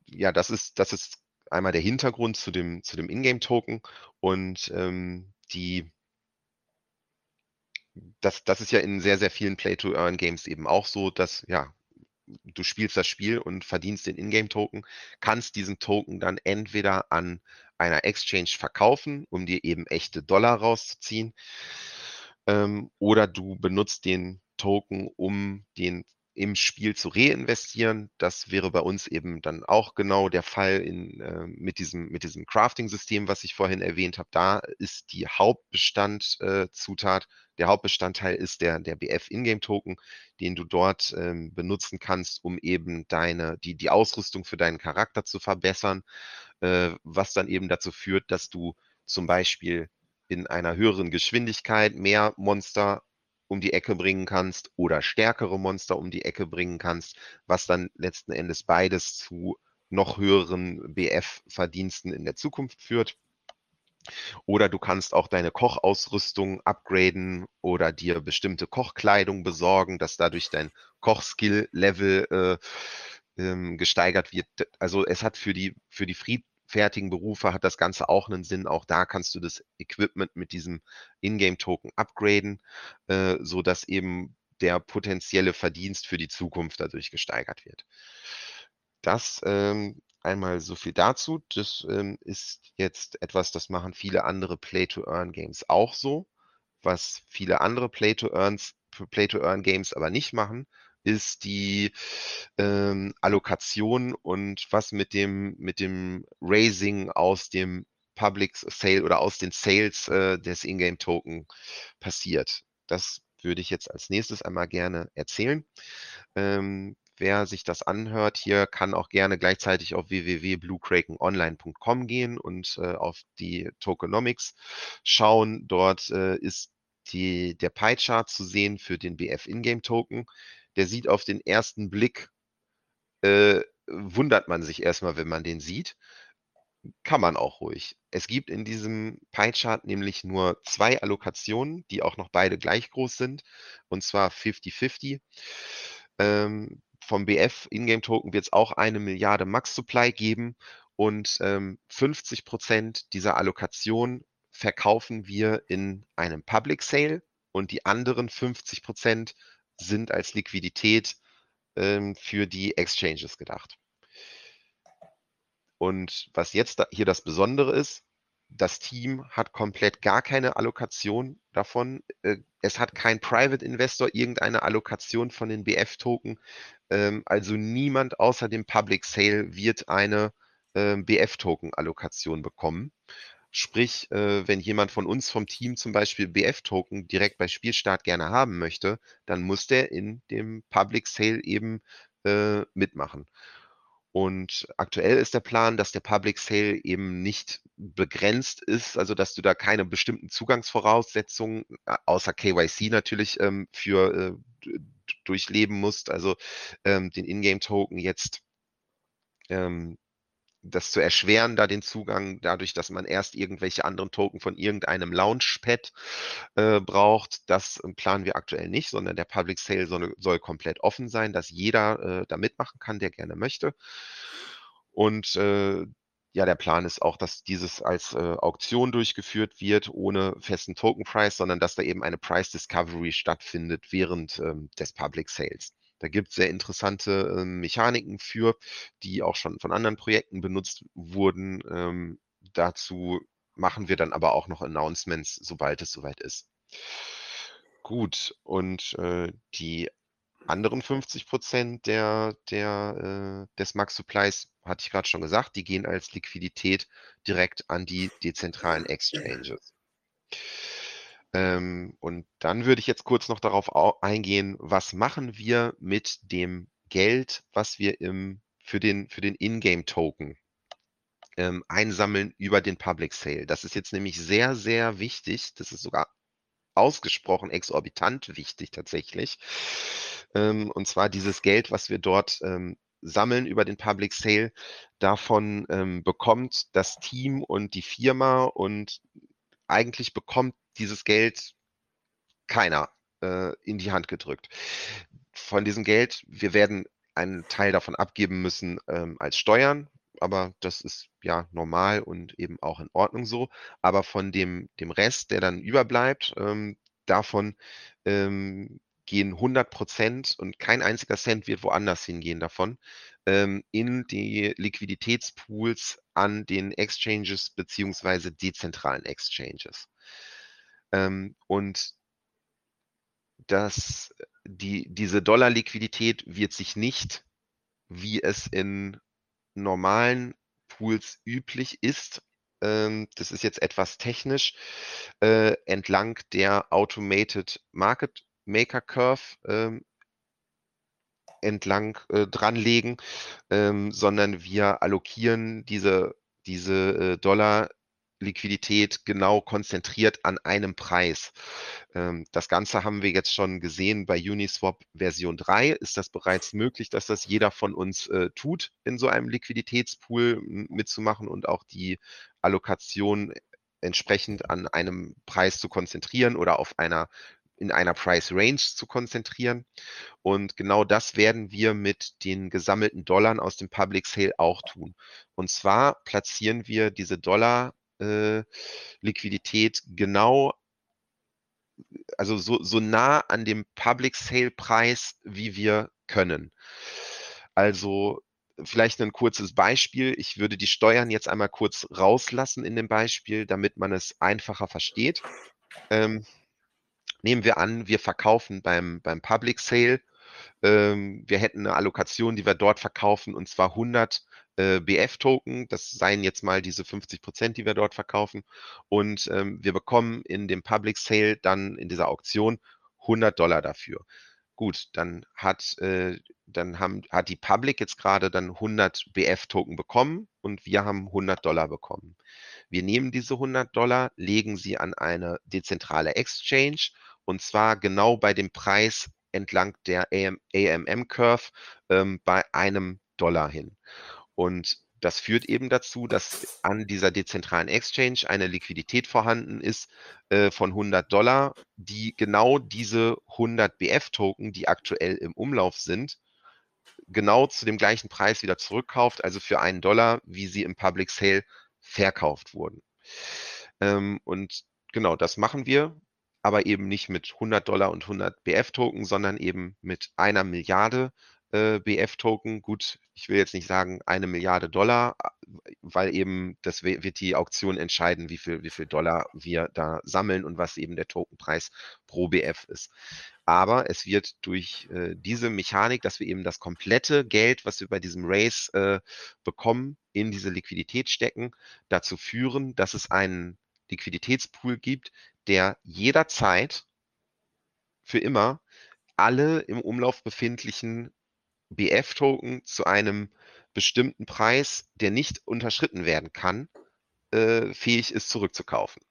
ja, das ist, das ist einmal der Hintergrund zu dem, zu dem Ingame-Token und ähm, die das, das ist ja in sehr, sehr vielen Play-to-Earn-Games eben auch so, dass ja du spielst das Spiel und verdienst den Ingame-Token, kannst diesen Token dann entweder an einer Exchange verkaufen, um dir eben echte Dollar rauszuziehen, ähm, oder du benutzt den Token, um den im Spiel zu reinvestieren. Das wäre bei uns eben dann auch genau der Fall in, äh, mit diesem, mit diesem Crafting-System, was ich vorhin erwähnt habe. Da ist die Hauptbestandzutat, äh, der Hauptbestandteil ist der, der BF Ingame Token, den du dort ähm, benutzen kannst, um eben deine, die, die Ausrüstung für deinen Charakter zu verbessern, äh, was dann eben dazu führt, dass du zum Beispiel in einer höheren Geschwindigkeit mehr Monster um die Ecke bringen kannst oder stärkere Monster um die Ecke bringen kannst, was dann letzten Endes beides zu noch höheren BF-Verdiensten in der Zukunft führt. Oder du kannst auch deine Kochausrüstung upgraden oder dir bestimmte Kochkleidung besorgen, dass dadurch dein Kochskill-Level äh, ähm, gesteigert wird. Also es hat für die, für die Fried fertigen Berufe hat das Ganze auch einen Sinn. Auch da kannst du das Equipment mit diesem Ingame-Token upgraden, äh, sodass eben der potenzielle Verdienst für die Zukunft dadurch gesteigert wird. Das ähm, einmal so viel dazu. Das ähm, ist jetzt etwas, das machen viele andere Play-to-Earn-Games auch so. Was viele andere Play-to-Earn-Games aber nicht machen, ist die ähm, Allokation und was mit dem, mit dem Raising aus dem Public Sale oder aus den Sales äh, des Ingame Token passiert. Das würde ich jetzt als nächstes einmal gerne erzählen. Ähm, wer sich das anhört, hier kann auch gerne gleichzeitig auf www.bluekrakenonline.com gehen und äh, auf die Tokenomics schauen. Dort äh, ist die, der Pie-Chart zu sehen für den BF Ingame Token der sieht auf den ersten Blick, äh, wundert man sich erstmal, wenn man den sieht. Kann man auch ruhig. Es gibt in diesem Pie-Chart nämlich nur zwei Allokationen, die auch noch beide gleich groß sind, und zwar 50-50. Ähm, vom BF Ingame Token wird es auch eine Milliarde Max Supply geben und ähm, 50 Prozent dieser Allokation verkaufen wir in einem Public Sale und die anderen 50 Prozent sind als Liquidität ähm, für die Exchanges gedacht. Und was jetzt da, hier das Besondere ist, das Team hat komplett gar keine Allokation davon. Äh, es hat kein Private Investor irgendeine Allokation von den BF-Token. Ähm, also niemand außer dem Public Sale wird eine äh, BF-Token-Allokation bekommen. Sprich, äh, wenn jemand von uns vom Team zum Beispiel BF-Token direkt bei Spielstart gerne haben möchte, dann muss der in dem Public Sale eben äh, mitmachen. Und aktuell ist der Plan, dass der Public Sale eben nicht begrenzt ist, also dass du da keine bestimmten Zugangsvoraussetzungen, äh, außer KYC natürlich, ähm, für äh, durchleben musst. Also ähm, den Ingame-Token jetzt ähm, das zu erschweren, da den Zugang, dadurch, dass man erst irgendwelche anderen Token von irgendeinem Launchpad äh, braucht. Das äh, planen wir aktuell nicht, sondern der Public Sale soll, soll komplett offen sein, dass jeder äh, da mitmachen kann, der gerne möchte. Und äh, ja, der Plan ist auch, dass dieses als äh, Auktion durchgeführt wird, ohne festen Token Price, sondern dass da eben eine Price Discovery stattfindet während ähm, des Public Sales. Da gibt es sehr interessante äh, Mechaniken für, die auch schon von anderen Projekten benutzt wurden. Ähm, dazu machen wir dann aber auch noch Announcements, sobald es soweit ist. Gut, und äh, die anderen 50 Prozent der, der, äh, des Max Supplies, hatte ich gerade schon gesagt, die gehen als Liquidität direkt an die dezentralen Exchanges. Ähm, und dann würde ich jetzt kurz noch darauf eingehen, was machen wir mit dem Geld, was wir im, für den, für den Ingame-Token ähm, einsammeln über den Public Sale. Das ist jetzt nämlich sehr, sehr wichtig. Das ist sogar ausgesprochen exorbitant wichtig tatsächlich. Ähm, und zwar dieses Geld, was wir dort ähm, sammeln über den Public Sale, davon ähm, bekommt das Team und die Firma und eigentlich bekommt dieses Geld keiner äh, in die Hand gedrückt. Von diesem Geld, wir werden einen Teil davon abgeben müssen ähm, als Steuern, aber das ist ja normal und eben auch in Ordnung so. Aber von dem, dem Rest, der dann überbleibt, ähm, davon ähm, gehen 100 Prozent und kein einziger Cent wird woanders hingehen davon ähm, in die Liquiditätspools an den Exchanges beziehungsweise dezentralen Exchanges. Ähm, und das, die, diese Dollar-Liquidität wird sich nicht, wie es in normalen Pools üblich ist, ähm, das ist jetzt etwas technisch, äh, entlang der Automated Market Maker Curve ähm, entlang äh, dranlegen, ähm, sondern wir allokieren diese, diese äh, Dollar Liquidität genau konzentriert an einem Preis. Ähm, das Ganze haben wir jetzt schon gesehen bei Uniswap Version 3. Ist das bereits möglich, dass das jeder von uns äh, tut, in so einem Liquiditätspool mitzumachen und auch die Allokation entsprechend an einem Preis zu konzentrieren oder auf einer in einer Price Range zu konzentrieren. Und genau das werden wir mit den gesammelten Dollar aus dem Public Sale auch tun. Und zwar platzieren wir diese Dollar äh, Liquidität genau, also so, so nah an dem Public Sale Preis, wie wir können. Also vielleicht ein kurzes Beispiel. Ich würde die Steuern jetzt einmal kurz rauslassen in dem Beispiel, damit man es einfacher versteht. Ähm, nehmen wir an, wir verkaufen beim, beim Public Sale. Ähm, wir hätten eine Allokation, die wir dort verkaufen, und zwar 100 äh, BF-Token. Das seien jetzt mal diese 50 Prozent, die wir dort verkaufen. Und ähm, wir bekommen in dem Public Sale dann in dieser Auktion 100 Dollar dafür. Gut, dann hat, äh, dann haben, hat die Public jetzt gerade dann 100 BF-Token bekommen und wir haben 100 Dollar bekommen. Wir nehmen diese 100 Dollar, legen sie an eine dezentrale Exchange und zwar genau bei dem Preis entlang der AMM-Curve ähm, bei einem Dollar hin. Und das führt eben dazu, dass an dieser dezentralen Exchange eine Liquidität vorhanden ist äh, von 100 Dollar, die genau diese 100 BF-Token, die aktuell im Umlauf sind, genau zu dem gleichen Preis wieder zurückkauft, also für einen Dollar, wie sie im Public Sale verkauft wurden. Ähm, und genau das machen wir, aber eben nicht mit 100 Dollar und 100 BF-Token, sondern eben mit einer Milliarde äh, BF-Token. Gut, ich will jetzt nicht sagen eine Milliarde Dollar, weil eben das wird die Auktion entscheiden, wie viel, wie viel Dollar wir da sammeln und was eben der Tokenpreis pro BF ist. Aber es wird durch äh, diese Mechanik, dass wir eben das komplette Geld, was wir bei diesem Race äh, bekommen, in diese Liquidität stecken, dazu führen, dass es einen Liquiditätspool gibt, der jederzeit für immer alle im Umlauf befindlichen BF-Token zu einem bestimmten Preis, der nicht unterschritten werden kann, äh, fähig ist zurückzukaufen.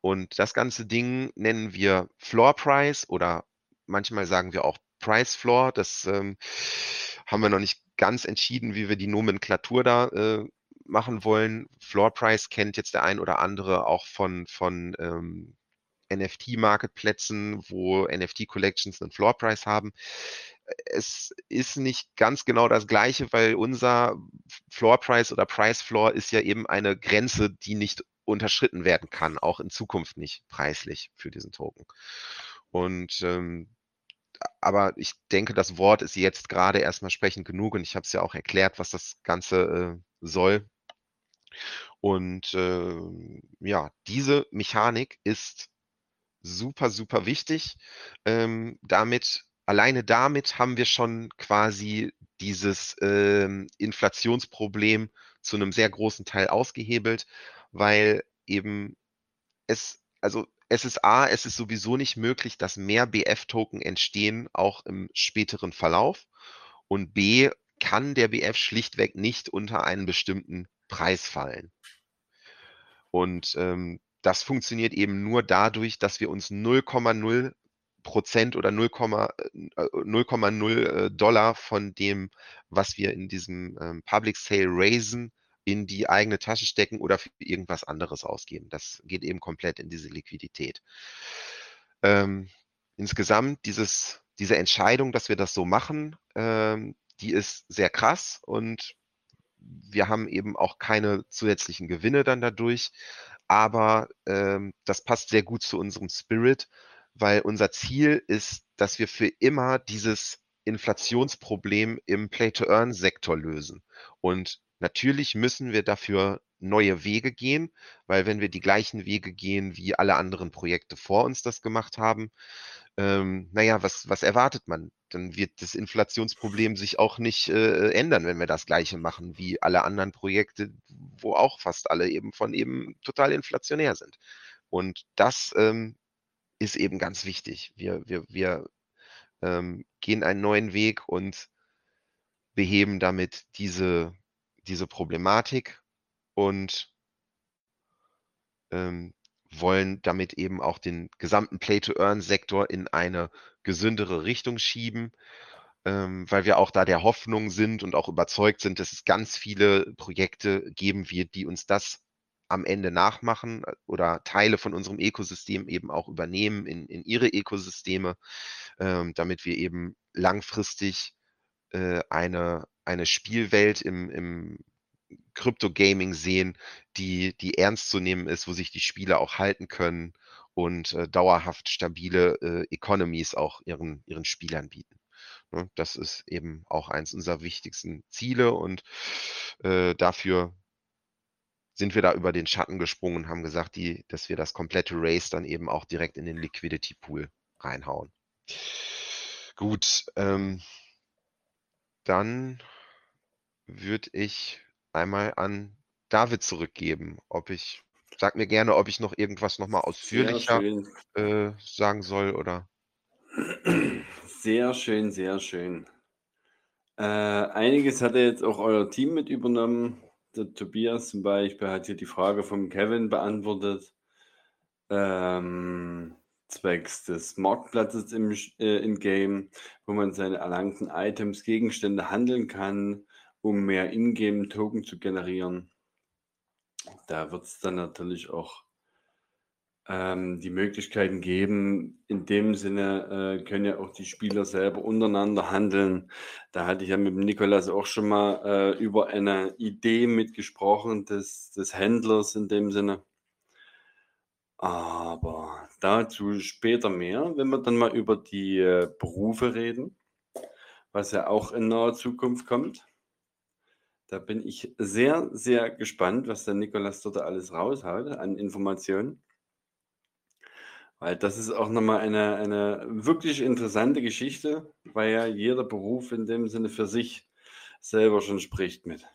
Und das ganze Ding nennen wir Floor Price oder manchmal sagen wir auch Price Floor. Das ähm, haben wir noch nicht ganz entschieden, wie wir die Nomenklatur da äh, machen wollen. Floor Price kennt jetzt der ein oder andere auch von, von ähm, NFT-Marketplätzen, wo NFT-Collections einen Floor Price haben. Es ist nicht ganz genau das gleiche, weil unser Floor Price oder Price Floor ist ja eben eine Grenze, die nicht unterschritten werden kann, auch in Zukunft nicht preislich für diesen Token. Und ähm, aber ich denke, das Wort ist jetzt gerade erstmal sprechend genug und ich habe es ja auch erklärt, was das Ganze äh, soll. Und äh, ja, diese Mechanik ist super, super wichtig. Ähm, damit, alleine damit haben wir schon quasi dieses ähm, Inflationsproblem zu einem sehr großen Teil ausgehebelt, weil eben es, also es ist A, es ist sowieso nicht möglich, dass mehr BF-Token entstehen, auch im späteren Verlauf. Und B, kann der BF schlichtweg nicht unter einen bestimmten Preis fallen. Und ähm, das funktioniert eben nur dadurch, dass wir uns 0,0 Prozent oder 0,0 äh, äh, Dollar von dem, was wir in diesem ähm, Public Sale raisen, in die eigene Tasche stecken oder für irgendwas anderes ausgeben. Das geht eben komplett in diese Liquidität. Ähm, insgesamt dieses, diese Entscheidung, dass wir das so machen, ähm, die ist sehr krass und wir haben eben auch keine zusätzlichen Gewinne dann dadurch. Aber ähm, das passt sehr gut zu unserem Spirit, weil unser Ziel ist, dass wir für immer dieses Inflationsproblem im Play-to-Earn-Sektor lösen. Und natürlich müssen wir dafür neue Wege gehen, weil wenn wir die gleichen Wege gehen, wie alle anderen Projekte vor uns das gemacht haben, ähm, naja, was, was erwartet man? Dann wird das Inflationsproblem sich auch nicht äh, ändern, wenn wir das gleiche machen wie alle anderen Projekte, wo auch fast alle eben von eben total inflationär sind. Und das ähm, ist eben ganz wichtig. Wir, wir, wir ähm, gehen einen neuen Weg und beheben damit diese, diese Problematik und ähm, wollen damit eben auch den gesamten Play-to-Earn-Sektor in eine gesündere Richtung schieben, ähm, weil wir auch da der Hoffnung sind und auch überzeugt sind, dass es ganz viele Projekte geben wird, die uns das am Ende nachmachen äh, oder Teile von unserem Ökosystem eben auch übernehmen in, in ihre Ökosysteme, ähm, damit wir eben langfristig äh, eine, eine Spielwelt im, im Crypto-Gaming sehen, die, die ernst zu nehmen ist, wo sich die Spieler auch halten können und äh, dauerhaft stabile äh, Economies auch ihren, ihren Spielern bieten. Ne? Das ist eben auch eins unserer wichtigsten Ziele und äh, dafür sind wir da über den Schatten gesprungen und haben gesagt, die, dass wir das komplette Race dann eben auch direkt in den Liquidity Pool reinhauen. Gut, ähm, dann würde ich einmal an David zurückgeben. Ob ich, sag mir gerne, ob ich noch irgendwas nochmal ausführlicher äh, sagen soll oder. Sehr schön, sehr schön. Äh, einiges hatte jetzt auch euer Team mit übernommen. Der Tobias zum Beispiel hat hier die Frage vom Kevin beantwortet. Ähm, zwecks des Marktplatzes im äh, in Game, wo man seine erlangten Items, Gegenstände handeln kann um mehr Ingame-Token zu generieren. Da wird es dann natürlich auch ähm, die Möglichkeiten geben. In dem Sinne äh, können ja auch die Spieler selber untereinander handeln. Da hatte ich ja mit Nikolas auch schon mal äh, über eine Idee mitgesprochen des, des Händlers in dem Sinne. Aber dazu später mehr, wenn wir dann mal über die äh, Berufe reden. was ja auch in naher Zukunft kommt. Da bin ich sehr, sehr gespannt, was der Nikolas dort alles raushaut an Informationen. Weil das ist auch nochmal eine, eine wirklich interessante Geschichte, weil ja jeder Beruf in dem Sinne für sich selber schon spricht mit.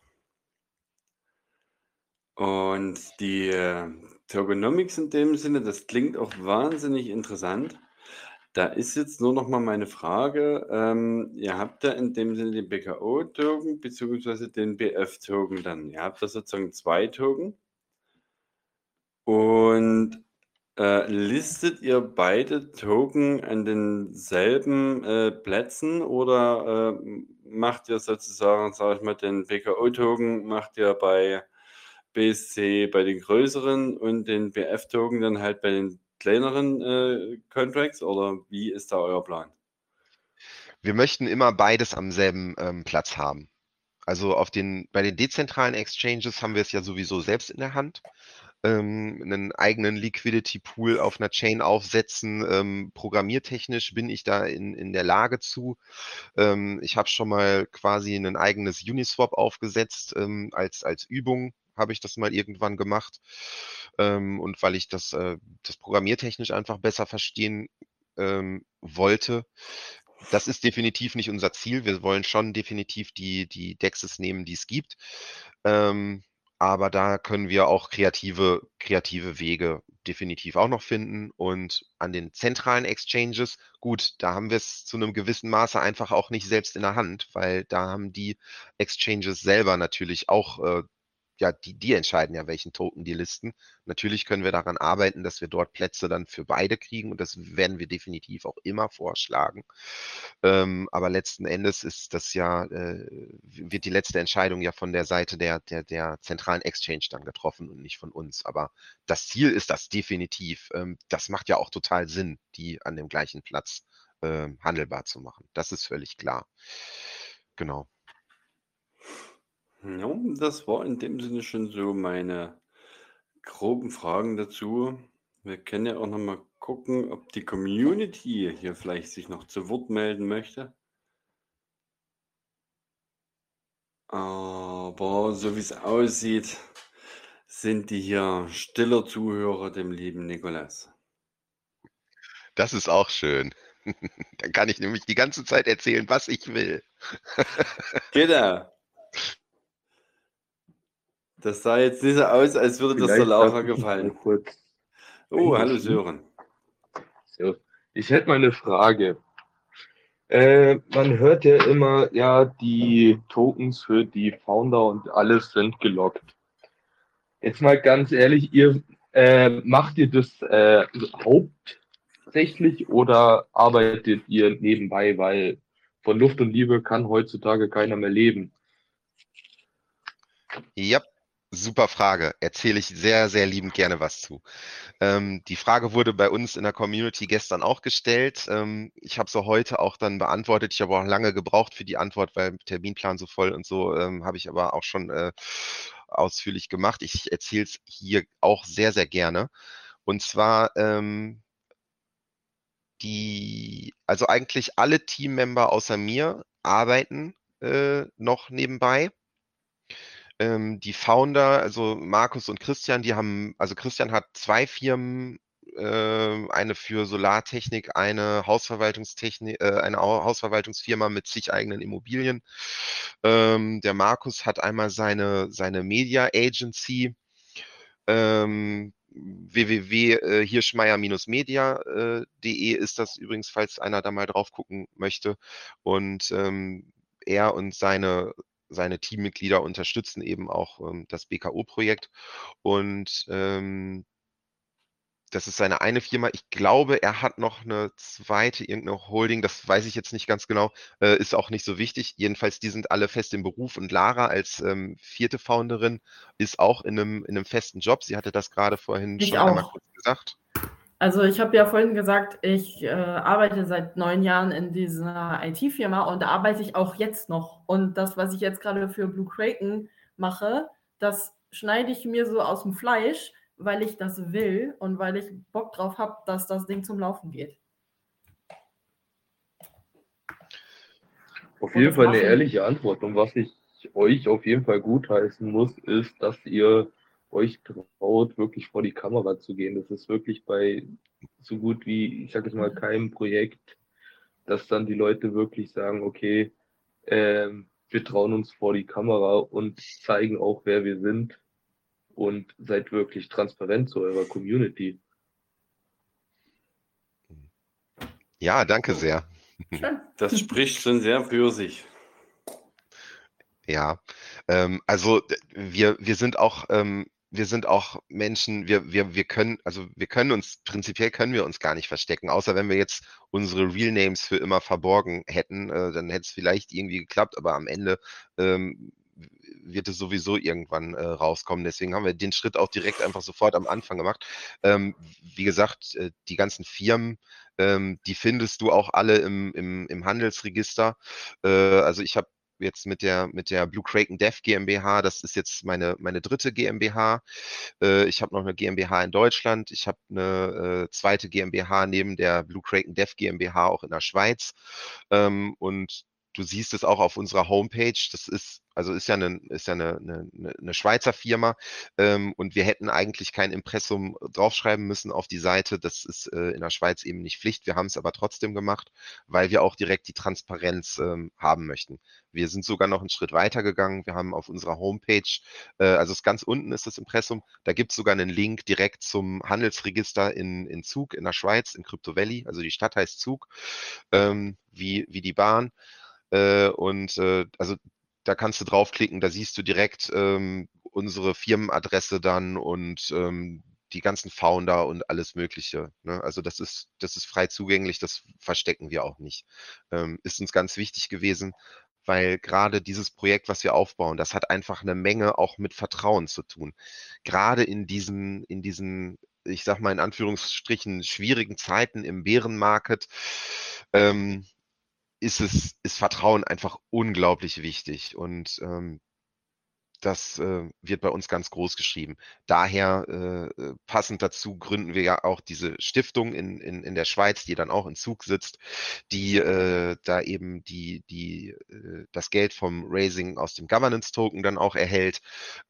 Und die äh, Tokenomics in dem Sinne, das klingt auch wahnsinnig interessant. Da ist jetzt nur noch mal meine Frage. Ähm, ihr habt ja in dem Sinne den BKO-Token bzw. den BF-Token dann. Ihr habt da sozusagen zwei Token. Und äh, listet ihr beide Token an denselben äh, Plätzen oder äh, macht ihr sozusagen, sage ich mal, den BKO-Token macht ihr bei BSC bei den größeren und den BF-Token dann halt bei den kleineren äh, Contracts oder wie ist da euer Plan? Wir möchten immer beides am selben ähm, Platz haben. Also auf den, bei den dezentralen Exchanges haben wir es ja sowieso selbst in der Hand. Ähm, einen eigenen Liquidity Pool auf einer Chain aufsetzen. Ähm, programmiertechnisch bin ich da in, in der Lage zu. Ähm, ich habe schon mal quasi ein eigenes Uniswap aufgesetzt ähm, als, als Übung habe ich das mal irgendwann gemacht. Ähm, und weil ich das, äh, das programmiertechnisch einfach besser verstehen ähm, wollte. Das ist definitiv nicht unser Ziel. Wir wollen schon definitiv die, die Dexes nehmen, die es gibt. Ähm, aber da können wir auch kreative, kreative Wege definitiv auch noch finden. Und an den zentralen Exchanges, gut, da haben wir es zu einem gewissen Maße einfach auch nicht selbst in der Hand, weil da haben die Exchanges selber natürlich auch äh, ja, die, die entscheiden ja, welchen Token die listen. Natürlich können wir daran arbeiten, dass wir dort Plätze dann für beide kriegen und das werden wir definitiv auch immer vorschlagen. Ähm, aber letzten Endes ist das ja, äh, wird die letzte Entscheidung ja von der Seite der, der, der zentralen Exchange dann getroffen und nicht von uns. Aber das Ziel ist das definitiv. Ähm, das macht ja auch total Sinn, die an dem gleichen Platz äh, handelbar zu machen. Das ist völlig klar. Genau. Ja, das war in dem Sinne schon so meine groben Fragen dazu. Wir können ja auch noch mal gucken, ob die Community hier vielleicht sich noch zu Wort melden möchte. Aber so wie es aussieht, sind die hier stiller Zuhörer dem lieben Nikolas. Das ist auch schön. Dann kann ich nämlich die ganze Zeit erzählen, was ich will. Genau. Das sah jetzt nicht so aus, als würde das der Laura gefallen. Oh, hallo Sören. So, ich hätte mal eine Frage. Äh, man hört ja immer, ja, die Tokens für die Founder und alles sind gelockt. Jetzt mal ganz ehrlich, ihr äh, macht ihr das äh, hauptsächlich oder arbeitet ihr nebenbei, weil von Luft und Liebe kann heutzutage keiner mehr leben? Ja, Super Frage. Erzähle ich sehr, sehr liebend gerne was zu. Ähm, die Frage wurde bei uns in der Community gestern auch gestellt. Ähm, ich habe sie heute auch dann beantwortet. Ich habe auch lange gebraucht für die Antwort, weil Terminplan so voll und so ähm, habe ich aber auch schon äh, ausführlich gemacht. Ich erzähle es hier auch sehr, sehr gerne. Und zwar ähm, die, also eigentlich alle Teammember außer mir arbeiten äh, noch nebenbei ähm, die Founder, also Markus und Christian, die haben, also Christian hat zwei Firmen, äh, eine für Solartechnik, eine Hausverwaltungstechnik, äh, eine Hausverwaltungsfirma mit sich eigenen Immobilien. Ähm, der Markus hat einmal seine, seine Media Agency. Ähm, www.hirschmeier-media.de äh, ist das übrigens, falls einer da mal drauf gucken möchte. Und ähm, er und seine seine Teammitglieder unterstützen eben auch ähm, das BKO-Projekt. Und ähm, das ist seine eine Firma. Ich glaube, er hat noch eine zweite, irgendeine Holding, das weiß ich jetzt nicht ganz genau, äh, ist auch nicht so wichtig. Jedenfalls, die sind alle fest im Beruf und Lara als ähm, vierte Founderin ist auch in einem, in einem festen Job. Sie hatte das gerade vorhin ich schon auch. einmal kurz gesagt. Also ich habe ja vorhin gesagt, ich äh, arbeite seit neun Jahren in dieser IT-Firma und da arbeite ich auch jetzt noch. Und das, was ich jetzt gerade für Blue Kraken mache, das schneide ich mir so aus dem Fleisch, weil ich das will und weil ich Bock drauf habe, dass das Ding zum Laufen geht. Auf und jeden Fall eine ehrliche Antwort. Und was ich euch auf jeden Fall gutheißen muss, ist, dass ihr euch traut, wirklich vor die Kamera zu gehen. Das ist wirklich bei so gut wie, ich sage jetzt mal, keinem Projekt, dass dann die Leute wirklich sagen, okay, ähm, wir trauen uns vor die Kamera und zeigen auch, wer wir sind und seid wirklich transparent zu eurer Community. Ja, danke sehr. Das spricht schon sehr für sich. Ja, ähm, also wir, wir sind auch, ähm, wir sind auch Menschen, wir, wir, wir können, also wir können uns, prinzipiell können wir uns gar nicht verstecken, außer wenn wir jetzt unsere Real Names für immer verborgen hätten, äh, dann hätte es vielleicht irgendwie geklappt, aber am Ende ähm, wird es sowieso irgendwann äh, rauskommen. Deswegen haben wir den Schritt auch direkt einfach sofort am Anfang gemacht. Ähm, wie gesagt, äh, die ganzen Firmen, ähm, die findest du auch alle im, im, im Handelsregister. Äh, also ich habe jetzt mit der mit der Blue Kraken Dev GmbH, das ist jetzt meine meine dritte GmbH. Äh, ich habe noch eine GmbH in Deutschland. Ich habe eine äh, zweite GmbH neben der Blue Kraken Dev GmbH auch in der Schweiz. Ähm, und du siehst es auch auf unserer Homepage. Das ist also ist ja eine, ist ja eine, eine, eine Schweizer Firma ähm, und wir hätten eigentlich kein Impressum draufschreiben müssen auf die Seite. Das ist äh, in der Schweiz eben nicht Pflicht. Wir haben es aber trotzdem gemacht, weil wir auch direkt die Transparenz ähm, haben möchten. Wir sind sogar noch einen Schritt weiter gegangen. Wir haben auf unserer Homepage, äh, also ganz unten ist das Impressum, da gibt es sogar einen Link direkt zum Handelsregister in, in Zug in der Schweiz, in Crypto Valley. Also die Stadt heißt Zug, ähm, wie, wie die Bahn. Äh, und äh, also da kannst du draufklicken, da siehst du direkt ähm, unsere Firmenadresse dann und ähm, die ganzen Founder und alles Mögliche. Ne? Also das ist, das ist frei zugänglich, das verstecken wir auch nicht. Ähm, ist uns ganz wichtig gewesen, weil gerade dieses Projekt, was wir aufbauen, das hat einfach eine Menge auch mit Vertrauen zu tun. Gerade in diesen, in diesen, ich sag mal in Anführungsstrichen, schwierigen Zeiten im Bärenmarket, ähm, ist es, ist Vertrauen einfach unglaublich wichtig. Und ähm, das äh, wird bei uns ganz groß geschrieben. Daher äh, äh, passend dazu gründen wir ja auch diese Stiftung in, in, in der Schweiz, die dann auch in Zug sitzt, die äh, da eben die, die, äh, das Geld vom Raising aus dem Governance Token dann auch erhält.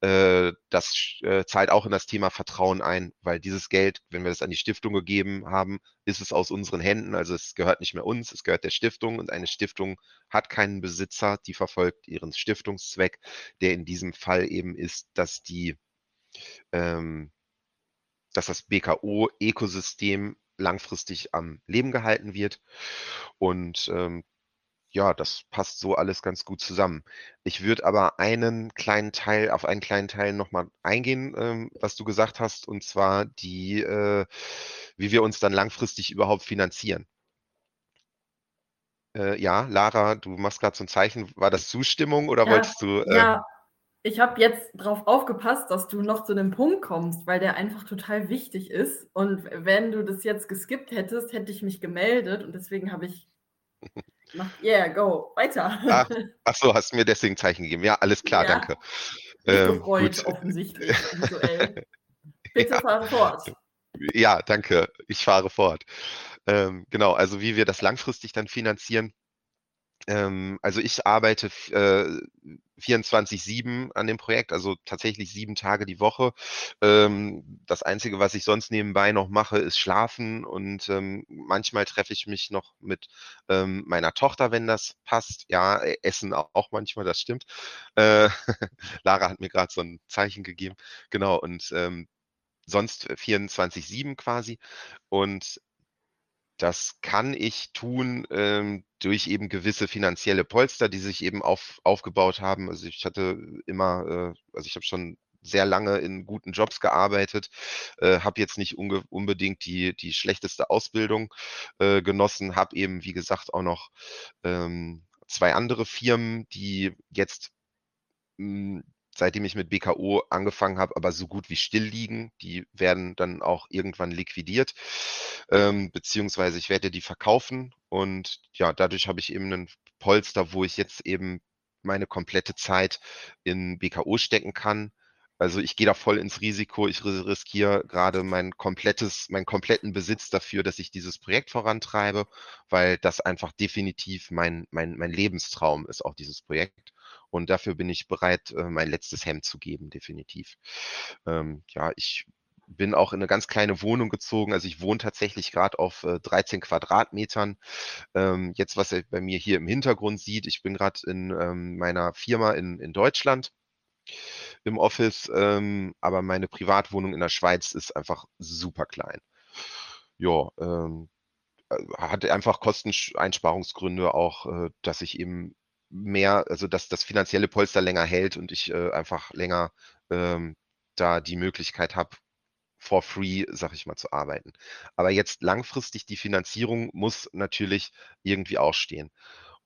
Äh, das äh, zahlt auch in das Thema Vertrauen ein, weil dieses Geld, wenn wir das an die Stiftung gegeben haben, ist es aus unseren Händen. Also es gehört nicht mehr uns, es gehört der Stiftung und eine Stiftung hat keinen Besitzer, die verfolgt ihren Stiftungszweck, der in diesem Fall eben ist, dass die, ähm, dass das BKO-Ökosystem langfristig am Leben gehalten wird. Und ähm, ja, das passt so alles ganz gut zusammen. Ich würde aber einen kleinen Teil, auf einen kleinen Teil nochmal eingehen, ähm, was du gesagt hast, und zwar die, äh, wie wir uns dann langfristig überhaupt finanzieren. Äh, ja, Lara, du machst gerade so ein Zeichen. War das Zustimmung oder Ja, wolltest du? Äh, Ja, ich habe jetzt darauf aufgepasst, dass du noch zu dem Punkt kommst, weil der einfach total wichtig ist. Und wenn du das jetzt geskippt hättest, hätte ich mich gemeldet und deswegen habe ich gemacht, yeah, go, weiter. Ach, ach so, hast du mir deswegen Zeichen gegeben. Ja, alles klar, Ja. danke. Ähm, gefreut, gut. offensichtlich, visuell. Bitte Ja. fahre fort. Ja, danke. Ich fahre fort. Ähm, genau, also wie wir das langfristig dann finanzieren. Ähm, also ich arbeite äh, 24/7 an dem Projekt, also tatsächlich sieben Tage die Woche. Ähm, das Einzige, was ich sonst nebenbei noch mache, ist schlafen und ähm, manchmal treffe ich mich noch mit ähm, meiner Tochter, wenn das passt. Ja, äh, Essen au- auch manchmal, das stimmt. Äh, Lara hat mir gerade so ein Zeichen gegeben. Genau, und ähm, sonst 24/7 quasi. Und das kann ich tun ähm, durch eben gewisse finanzielle Polster, die sich eben auf, aufgebaut haben. Also ich hatte immer, äh, also ich habe schon sehr lange in guten Jobs gearbeitet, äh, habe jetzt nicht unge unbedingt die, die schlechteste Ausbildung äh, genossen, habe eben, wie gesagt, auch noch ähm, zwei andere Firmen, die jetzt mh, seitdem ich mit BKO angefangen habe, aber so gut wie still liegen. Die werden dann auch irgendwann liquidiert, ähm, beziehungsweise ich werde die verkaufen und ja, dadurch habe ich eben einen Polster, wo ich jetzt eben meine komplette Zeit in BKO stecken kann. Also ich gehe da voll ins Risiko. Ich riskiere gerade mein komplettes, meinen kompletten Besitz dafür, dass ich dieses Projekt vorantreibe, weil das einfach definitiv mein, mein, mein Lebenstraum ist, auch dieses Projekt. Und dafür bin ich bereit, äh, mein letztes Hemd zu geben, definitiv. Ähm, ja, ich bin auch in eine ganz kleine Wohnung gezogen. Also ich wohne tatsächlich gerade auf äh, 13 Quadratmetern. Ähm, jetzt, was er bei mir hier im Hintergrund sieht, ich bin gerade in ähm, meiner Firma in, in Deutschland im Office, ähm, aber meine Privatwohnung in der Schweiz ist einfach super klein. Ja, ähm, äh, hat einfach Kosteneinsparungsgründe auch, äh, dass ich eben mehr, also dass das finanzielle Polster länger hält und ich äh, einfach länger ähm, da die Möglichkeit habe, for free, sag ich mal, zu arbeiten. Aber jetzt langfristig die Finanzierung muss natürlich irgendwie auch stehen.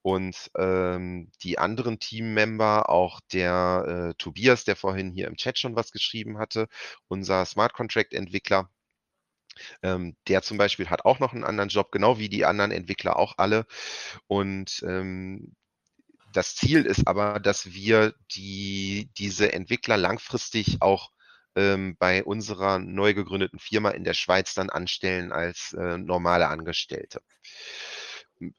Und ähm, die anderen Teammember, auch der äh, Tobias, der vorhin hier im Chat schon was geschrieben hatte, unser Smart Contract Entwickler, ähm, der zum Beispiel hat auch noch einen anderen Job, genau wie die anderen Entwickler auch alle. Und ähm, das Ziel ist aber, dass wir die, diese Entwickler langfristig auch ähm, bei unserer neu gegründeten Firma in der Schweiz dann anstellen als äh, normale Angestellte.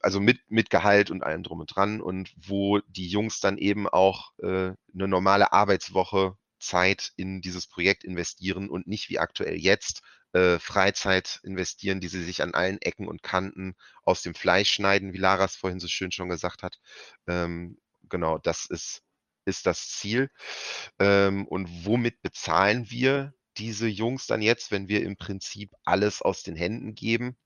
Also mit, mit Gehalt und allem drum und dran und wo die Jungs dann eben auch äh, eine normale Arbeitswoche Zeit in dieses Projekt investieren und nicht wie aktuell jetzt äh, Freizeit investieren, die sie sich an allen Ecken und Kanten aus dem Fleisch schneiden, wie Laras vorhin so schön schon gesagt hat. Ähm, genau, das ist, ist das Ziel. Ähm, und womit bezahlen wir diese Jungs dann jetzt, wenn wir im Prinzip alles aus den Händen geben?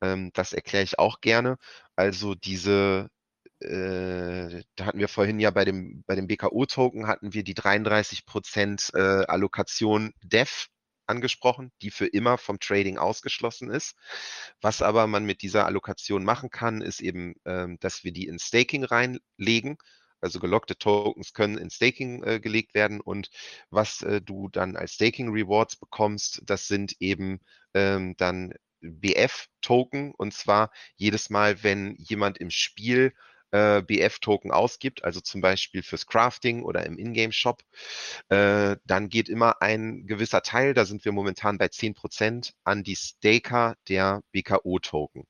Ähm, das erkläre ich auch gerne. Also diese äh, da hatten wir vorhin ja bei dem, bei dem BKO-Token hatten wir die 33 Prozent äh, Allokation Dev angesprochen, die für immer vom Trading ausgeschlossen ist. Was aber man mit dieser Allokation machen kann, ist eben, ähm, dass wir die in Staking reinlegen. Also gelockte Tokens können in Staking äh, gelegt werden und was äh, du dann als Staking Rewards bekommst, das sind eben ähm, dann BF-Token und zwar jedes Mal, wenn jemand im Spiel äh, BF-Token ausgibt, also zum Beispiel fürs Crafting oder im Ingame-Shop, äh, dann geht immer ein gewisser Teil, da sind wir momentan bei 10%, an die Staker der BKO-Token.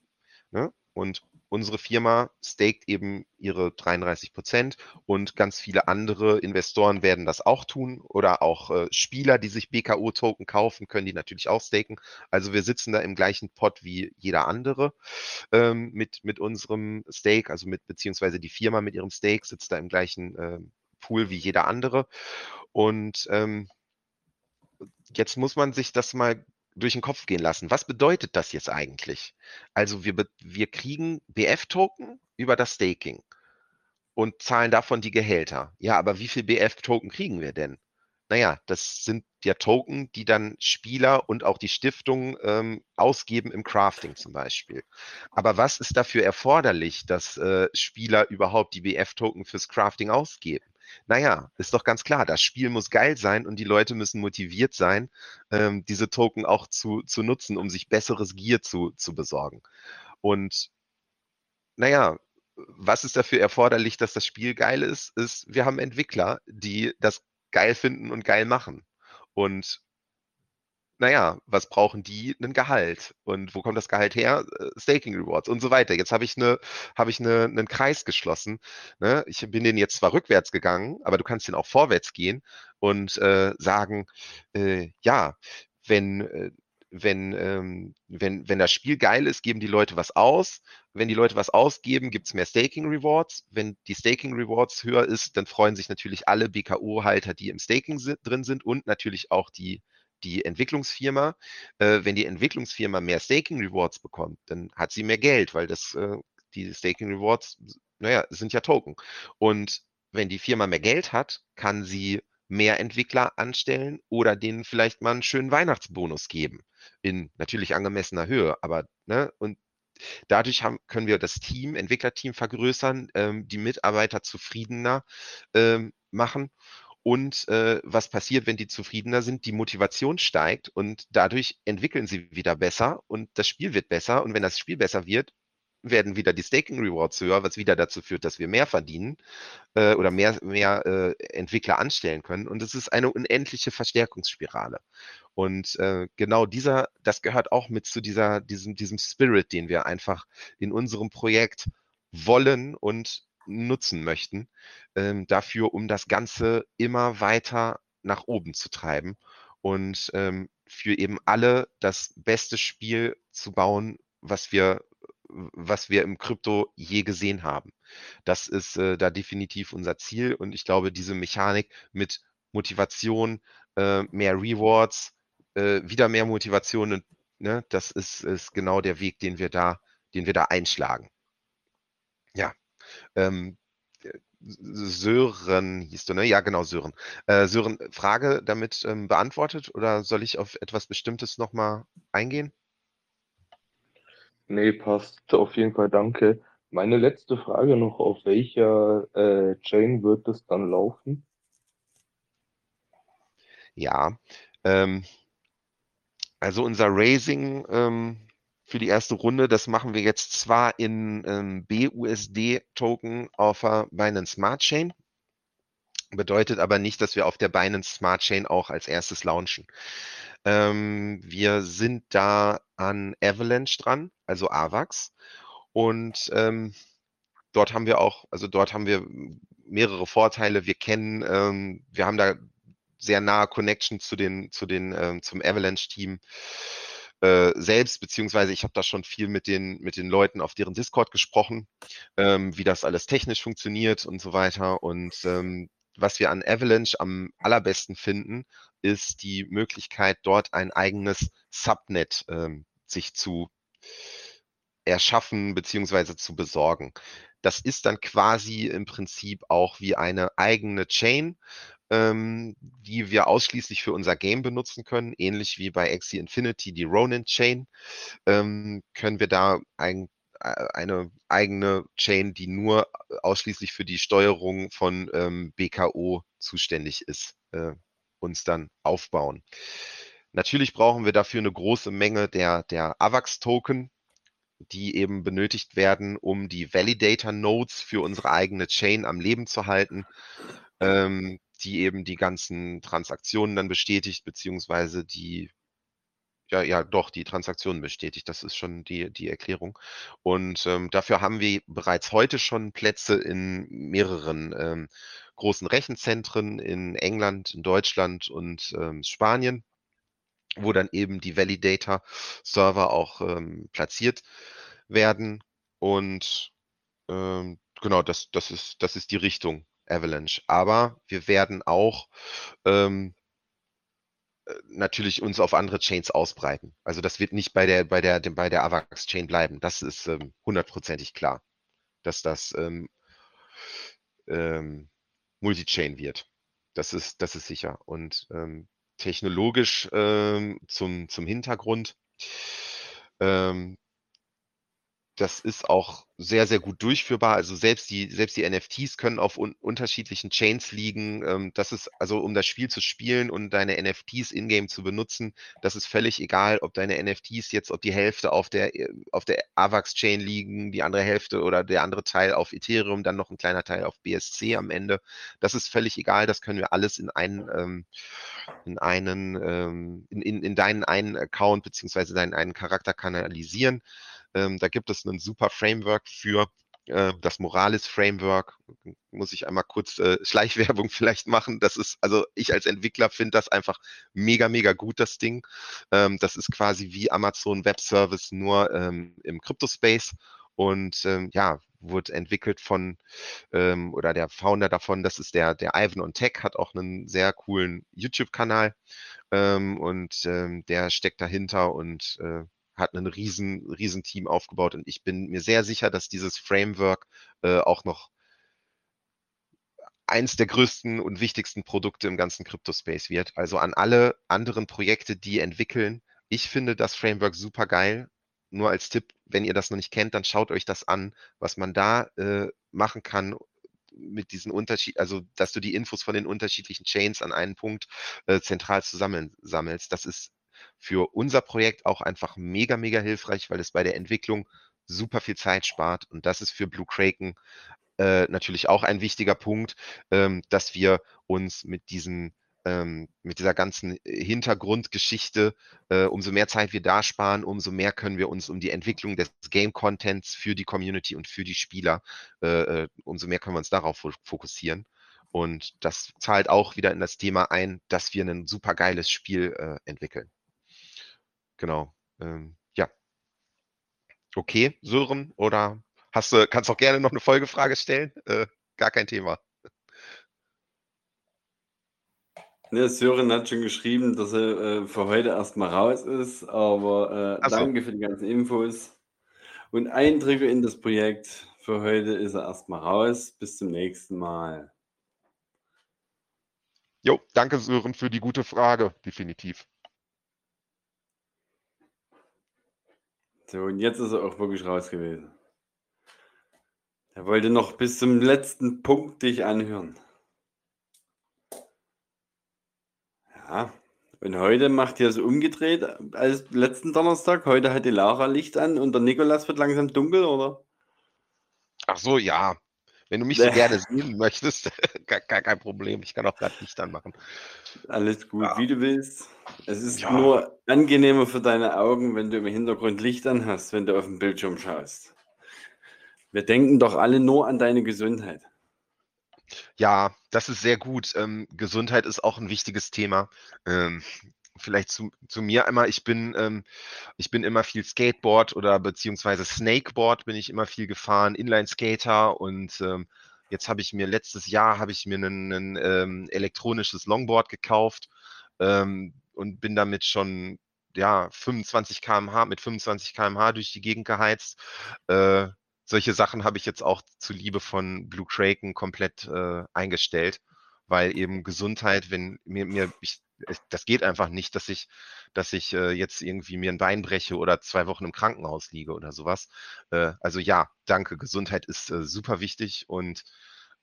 Ne? Und unsere Firma staked eben ihre 33 Prozent und ganz viele andere Investoren werden das auch tun oder auch äh, Spieler, die sich BKO-Token kaufen, können die natürlich auch staken. Also wir sitzen da im gleichen Pot wie jeder andere ähm, mit, mit unserem Stake, also mit beziehungsweise die Firma mit ihrem Stake sitzt da im gleichen äh, Pool wie jeder andere. Und ähm, jetzt muss man sich das mal durch den Kopf gehen lassen. Was bedeutet das jetzt eigentlich? Also wir, wir kriegen BF-Token über das Staking und zahlen davon die Gehälter. Ja, aber wie viel BF-Token kriegen wir denn? Naja, das sind ja Token, die dann Spieler und auch die Stiftung ähm, ausgeben im Crafting zum Beispiel. Aber was ist dafür erforderlich, dass äh, Spieler überhaupt die BF-Token fürs Crafting ausgeben? Naja, ist doch ganz klar, das Spiel muss geil sein und die Leute müssen motiviert sein, ähm, diese Token auch zu, zu nutzen, um sich besseres Gear zu, zu besorgen. Und naja, was ist dafür erforderlich, dass das Spiel geil ist, ist, wir haben Entwickler, die das geil finden und geil machen. Und naja, was brauchen die? Ein Gehalt. Und wo kommt das Gehalt her? Äh, Staking Rewards und so weiter. Jetzt habe ich eine, habe ich eine, einen Kreis geschlossen. Ne? Ich bin den jetzt zwar rückwärts gegangen, aber du kannst den auch vorwärts gehen und äh, sagen, äh, ja, wenn, äh, wenn, ähm, wenn, wenn das Spiel geil ist, geben die Leute was aus. Wenn die Leute was ausgeben, gibt es mehr Staking Rewards. Wenn die Staking Rewards höher ist, dann freuen sich natürlich alle BKO-Halter, die im Staking drin sind und natürlich auch die die Entwicklungsfirma, äh, wenn die Entwicklungsfirma mehr Staking Rewards bekommt, dann hat sie mehr Geld, weil das, äh, die Staking Rewards, naja, sind ja Token. Und wenn die Firma mehr Geld hat, kann sie mehr Entwickler anstellen oder denen vielleicht mal einen schönen Weihnachtsbonus geben. In natürlich angemessener Höhe, aber, ne, und dadurch haben, können wir das Team, Entwicklerteam vergrößern, ähm, die Mitarbeiter zufriedener ähm, machen und äh, was passiert, wenn die zufriedener sind? Die Motivation steigt und dadurch entwickeln sie wieder besser und das Spiel wird besser. Und wenn das Spiel besser wird, werden wieder die Staking Rewards höher, was wieder dazu führt, dass wir mehr verdienen äh, oder mehr, mehr äh, Entwickler anstellen können. Und es ist eine unendliche Verstärkungsspirale. Und äh, genau dieser, das gehört auch mit zu dieser, diesem, diesem Spirit, den wir einfach in unserem Projekt wollen und nutzen möchten, ähm, dafür, um das Ganze immer weiter nach oben zu treiben und ähm, für eben alle das beste Spiel zu bauen, was wir, was wir im Krypto je gesehen haben. Das ist äh, da definitiv unser Ziel und ich glaube, diese Mechanik mit Motivation, äh, mehr Rewards, äh, wieder mehr Motivation, ne, das ist, ist genau der Weg, den wir da, den wir da einschlagen. Ja. Ähm, Sören hieß du, ne? Ja, genau, Sören. Äh, Sören, Frage damit ähm, beantwortet oder soll ich auf etwas Bestimmtes nochmal eingehen? Nee, passt. Auf jeden Fall danke. Meine letzte Frage noch, auf welcher äh, Chain wird es dann laufen? Ja, ähm, also unser Raising ähm, für die erste Runde. Das machen wir jetzt zwar in ähm, BUSD-Token auf der Binance Smart Chain, bedeutet aber nicht, dass wir auf der Binance Smart Chain auch als erstes launchen. Ähm, wir sind da an Avalanche dran, also AVAX. Und ähm, dort haben wir auch, also dort haben wir mehrere Vorteile. Wir kennen, ähm, wir haben da sehr nahe Connection zu den, zu den, ähm, zum Avalanche-Team. Äh, selbst, beziehungsweise ich habe da schon viel mit den, mit den Leuten auf deren Discord gesprochen, ähm, wie das alles technisch funktioniert und so weiter. Und ähm, was wir an Avalanche am allerbesten finden, ist die Möglichkeit, dort ein eigenes Subnet ähm, sich zu erschaffen beziehungsweise zu besorgen. Das ist dann quasi im Prinzip auch wie eine eigene Chain, ähm, die wir ausschließlich für unser Game benutzen können, ähnlich wie bei Axie Infinity die Ronin Chain, ähm, können wir da ein, äh, eine eigene Chain, die nur ausschließlich für die Steuerung von ähm, BKO zuständig ist, äh, uns dann aufbauen. Natürlich brauchen wir dafür eine große Menge der, der AVAX-Token, die eben benötigt werden, um die Validator-Nodes für unsere eigene Chain am Leben zu halten. Ähm, die eben die ganzen Transaktionen dann bestätigt, beziehungsweise die, ja, ja, doch, die Transaktionen bestätigt. Das ist schon die, die Erklärung. Und ähm, dafür haben wir bereits heute schon Plätze in mehreren ähm, großen Rechenzentren in England, in Deutschland und ähm, Spanien, wo dann eben die Validator-Server auch ähm, platziert werden. Und ähm, genau, das, das, ist, das ist die Richtung, Avalanche. Aber wir werden auch ähm, äh, natürlich uns auf andere Chains ausbreiten. Also das wird nicht bei der, bei der, bei der Avax Chain bleiben. Das ist ähm, hundertprozentig klar, dass das ähm, ähm, Multi-Chain wird. Das ist, das ist sicher. Und ähm, technologisch ähm, zum, zum Hintergrund. Ähm, das ist auch sehr, sehr gut durchführbar. Also selbst die, selbst die NFTs können auf un unterschiedlichen Chains liegen. Ähm, das ist also, um das Spiel zu spielen und deine NFTs in-game zu benutzen, das ist völlig egal, ob deine NFTs jetzt, ob die Hälfte auf der, äh, auf der AVAX-Chain liegen, die andere Hälfte oder der andere Teil auf Ethereum, dann noch ein kleiner Teil auf BSC am Ende. Das ist völlig egal. Das können wir alles in einen, ähm, in einen, ähm, in, in, in deinen einen Account beziehungsweise deinen einen Charakter kanalisieren. Ähm, da gibt es ein super Framework für äh, das Morales Framework. Muss ich einmal kurz äh, Schleichwerbung vielleicht machen. Das ist, also ich als Entwickler finde das einfach mega, mega gut, das Ding. Ähm, das ist quasi wie Amazon Web Service nur ähm, im Crypto-Space und ähm, ja, wurde entwickelt von ähm, oder der Founder davon, das ist der, der Ivan on Tech, hat auch einen sehr coolen YouTube-Kanal ähm, und ähm, der steckt dahinter und äh, hat ein riesen, riesen Team aufgebaut und ich bin mir sehr sicher, dass dieses Framework äh, auch noch eins der größten und wichtigsten Produkte im ganzen Crypto-Space wird. Also an alle anderen Projekte, die entwickeln. Ich finde das Framework super geil. Nur als Tipp, wenn ihr das noch nicht kennt, dann schaut euch das an, was man da äh, machen kann mit diesen Unterschied, also dass du die Infos von den unterschiedlichen Chains an einen Punkt äh, zentral zusammensammelst. Das ist für unser Projekt auch einfach mega, mega hilfreich, weil es bei der Entwicklung super viel Zeit spart. Und das ist für Blue Kraken äh, natürlich auch ein wichtiger Punkt, ähm, dass wir uns mit diesen ähm, mit dieser ganzen Hintergrundgeschichte, äh, umso mehr Zeit wir da sparen, umso mehr können wir uns um die Entwicklung des Game-Contents für die Community und für die Spieler, äh, äh umso mehr können wir uns darauf fokussieren. Und das zahlt auch wieder in das Thema ein, dass wir ein super geiles Spiel äh, entwickeln. Genau. Ähm, ja. Okay, Sören, oder hast du, kannst auch gerne noch eine Folgefrage stellen? Äh, gar kein Thema. Ne, Sören hat schon geschrieben, dass er äh, für heute erstmal raus ist, aber äh, so. danke für die ganzen Infos und Eindrücke in das Projekt. Für heute ist er erstmal raus. Bis zum nächsten Mal. Jo, danke Sören für die gute Frage, definitiv. So, und jetzt ist er auch wirklich raus gewesen. Er wollte noch bis zum letzten Punkt dich anhören. Ja, und heute macht ihr es umgedreht als letzten Donnerstag. Heute hat die Lara Licht an und der Nikolas wird langsam dunkel, oder? Ach so, ja. Wenn du mich so gerne sehen möchtest, gar, gar, kein Problem. Ich kann auch gerade Licht anmachen. Alles gut, ja. wie du willst. Es ist ja. nur angenehmer für deine Augen, wenn du im Hintergrund Licht an hast, wenn du auf den Bildschirm schaust. Wir denken doch alle nur an deine Gesundheit. Ja, das ist sehr gut. Ähm, Gesundheit ist auch ein wichtiges Thema. Ähm, vielleicht zu, zu mir einmal, ich bin, ähm, ich bin immer viel Skateboard oder beziehungsweise Snakeboard bin ich immer viel gefahren, Inline-Skater und ähm, jetzt habe ich mir, letztes Jahr habe ich mir ein ähm, elektronisches Longboard gekauft ähm, und bin damit schon ja 25 km/h mit 25 km/h durch die Gegend geheizt. Äh, solche Sachen habe ich jetzt auch zuliebe von Blue Kraken komplett äh, eingestellt, weil eben Gesundheit, wenn mir, mir ich, das geht einfach nicht, dass ich, dass ich äh, jetzt irgendwie mir ein Bein breche oder zwei Wochen im Krankenhaus liege oder sowas. Äh, also ja, danke. Gesundheit ist äh, super wichtig und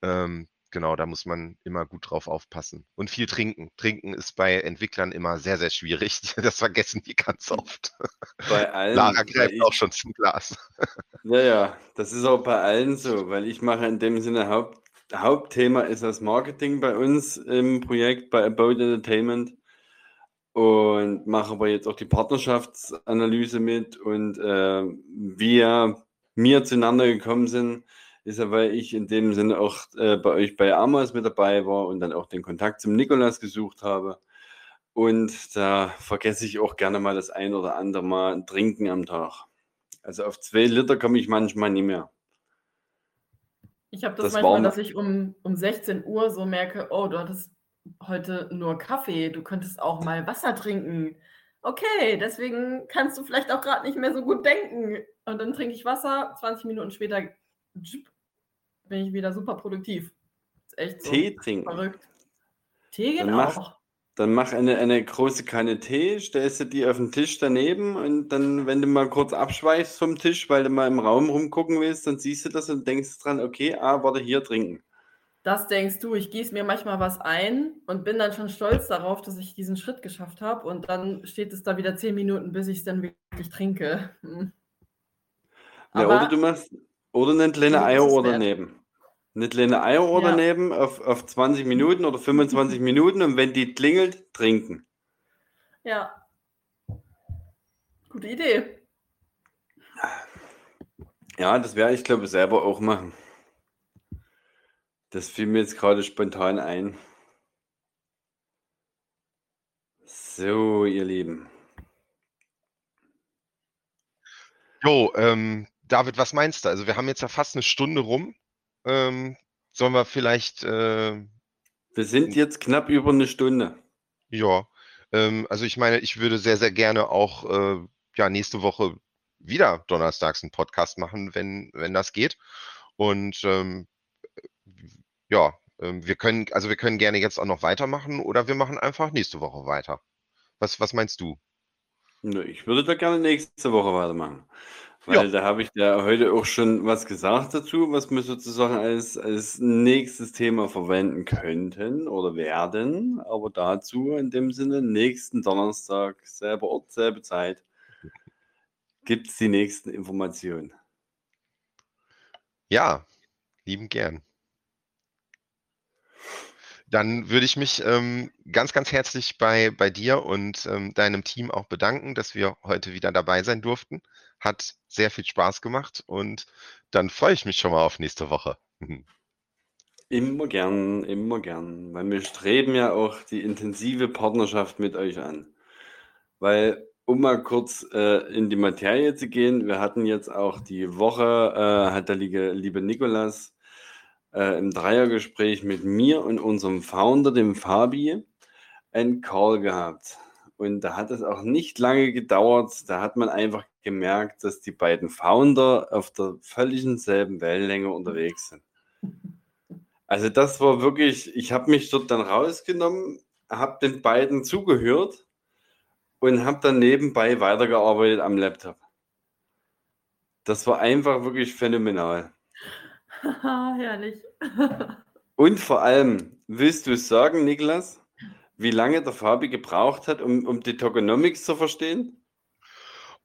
ähm, genau, da muss man immer gut drauf aufpassen. Und viel trinken. Trinken ist bei Entwicklern immer sehr, sehr schwierig. Das vergessen die ganz oft. Bei allen. Lara greift ich, auch schon zum Glas. Ja, ja, das ist auch bei allen so, weil ich mache in dem Sinne Haupt, Hauptthema ist das Marketing bei uns im Projekt bei About Entertainment und mache aber jetzt auch die Partnerschaftsanalyse mit und äh, wir mir zueinander gekommen sind, ist ja, weil ich in dem Sinne auch äh, bei euch bei Amos mit dabei war und dann auch den Kontakt zum Nikolas gesucht habe. Und da vergesse ich auch gerne mal das ein oder andere Mal trinken am Tag. Also auf zwei Liter komme ich manchmal nicht mehr. Ich habe das, das manchmal, dass ich um, um 16 Uhr so merke, oh, du hattest heute nur Kaffee, du könntest auch mal Wasser trinken. Okay, deswegen kannst du vielleicht auch gerade nicht mehr so gut denken. Und dann trinke ich Wasser, 20 Minuten später bin ich wieder super produktiv. Ist echt so Tee trinken. Verrückt. Tee geht dann auch. Dann mach eine, eine große Kanne Tee, stellst du die auf den Tisch daneben und dann, wenn du mal kurz abschweichst vom Tisch, weil du mal im Raum rumgucken willst, dann siehst du das und denkst dran, okay, ah, warte, hier trinken. Das denkst du, ich gieße mir manchmal was ein und bin dann schon stolz darauf, dass ich diesen Schritt geschafft habe und dann steht es da wieder zehn Minuten, bis ich es dann wirklich trinke. Hm. Ja, oder du machst, oder eine kleine Eieruhr daneben. Eine kleine Eieruhr ja. daneben auf, auf 20 Minuten oder 25 Minuten und wenn die klingelt, trinken. Ja. Gute Idee. Ja, das werde ich, glaube ich, selber auch machen. Das fiel mir jetzt gerade spontan ein. So, ihr Lieben. Jo, ähm, David, was meinst du? Also wir haben jetzt ja fast eine Stunde rum. Ähm, sollen wir vielleicht. Äh, wir sind jetzt knapp über eine Stunde. Ja, ähm, also ich meine, ich würde sehr, sehr gerne auch äh, ja, nächste Woche wieder donnerstags einen Podcast machen, wenn, wenn das geht. Und ähm, ja, ähm, wir können, also wir können gerne jetzt auch noch weitermachen oder wir machen einfach nächste Woche weiter. Was, was meinst du? Ich würde da gerne nächste Woche weitermachen. Weil ja. da habe ich ja heute auch schon was gesagt dazu, was wir sozusagen als, als nächstes Thema verwenden könnten oder werden. Aber dazu in dem Sinne, nächsten Donnerstag, selber Ort, selbe Zeit, gibt es die nächsten Informationen. Ja, lieben gern. Dann würde ich mich ähm, ganz, ganz herzlich bei, bei dir und ähm, deinem Team auch bedanken, dass wir heute wieder dabei sein durften. Hat sehr viel Spaß gemacht und dann freue ich mich schon mal auf nächste Woche. Immer gern, immer gern, weil wir streben ja auch die intensive Partnerschaft mit euch an. Weil, um mal kurz äh, in die Materie zu gehen, wir hatten jetzt auch die Woche, äh, hat der liebe, liebe Nikolas äh, im Dreiergespräch mit mir und unserem Founder, dem Fabi, einen Call gehabt. Und da hat es auch nicht lange gedauert. Da hat man einfach gemerkt, dass die beiden Founder auf der völligen selben Wellenlänge unterwegs sind. Also das war wirklich, ich habe mich dort dann rausgenommen, habe den beiden zugehört und habe dann nebenbei weitergearbeitet am Laptop. Das war einfach wirklich phänomenal. Herrlich. Und vor allem, willst du sagen, Niklas, wie lange der Fabi gebraucht hat, um, um die Tokenomics zu verstehen?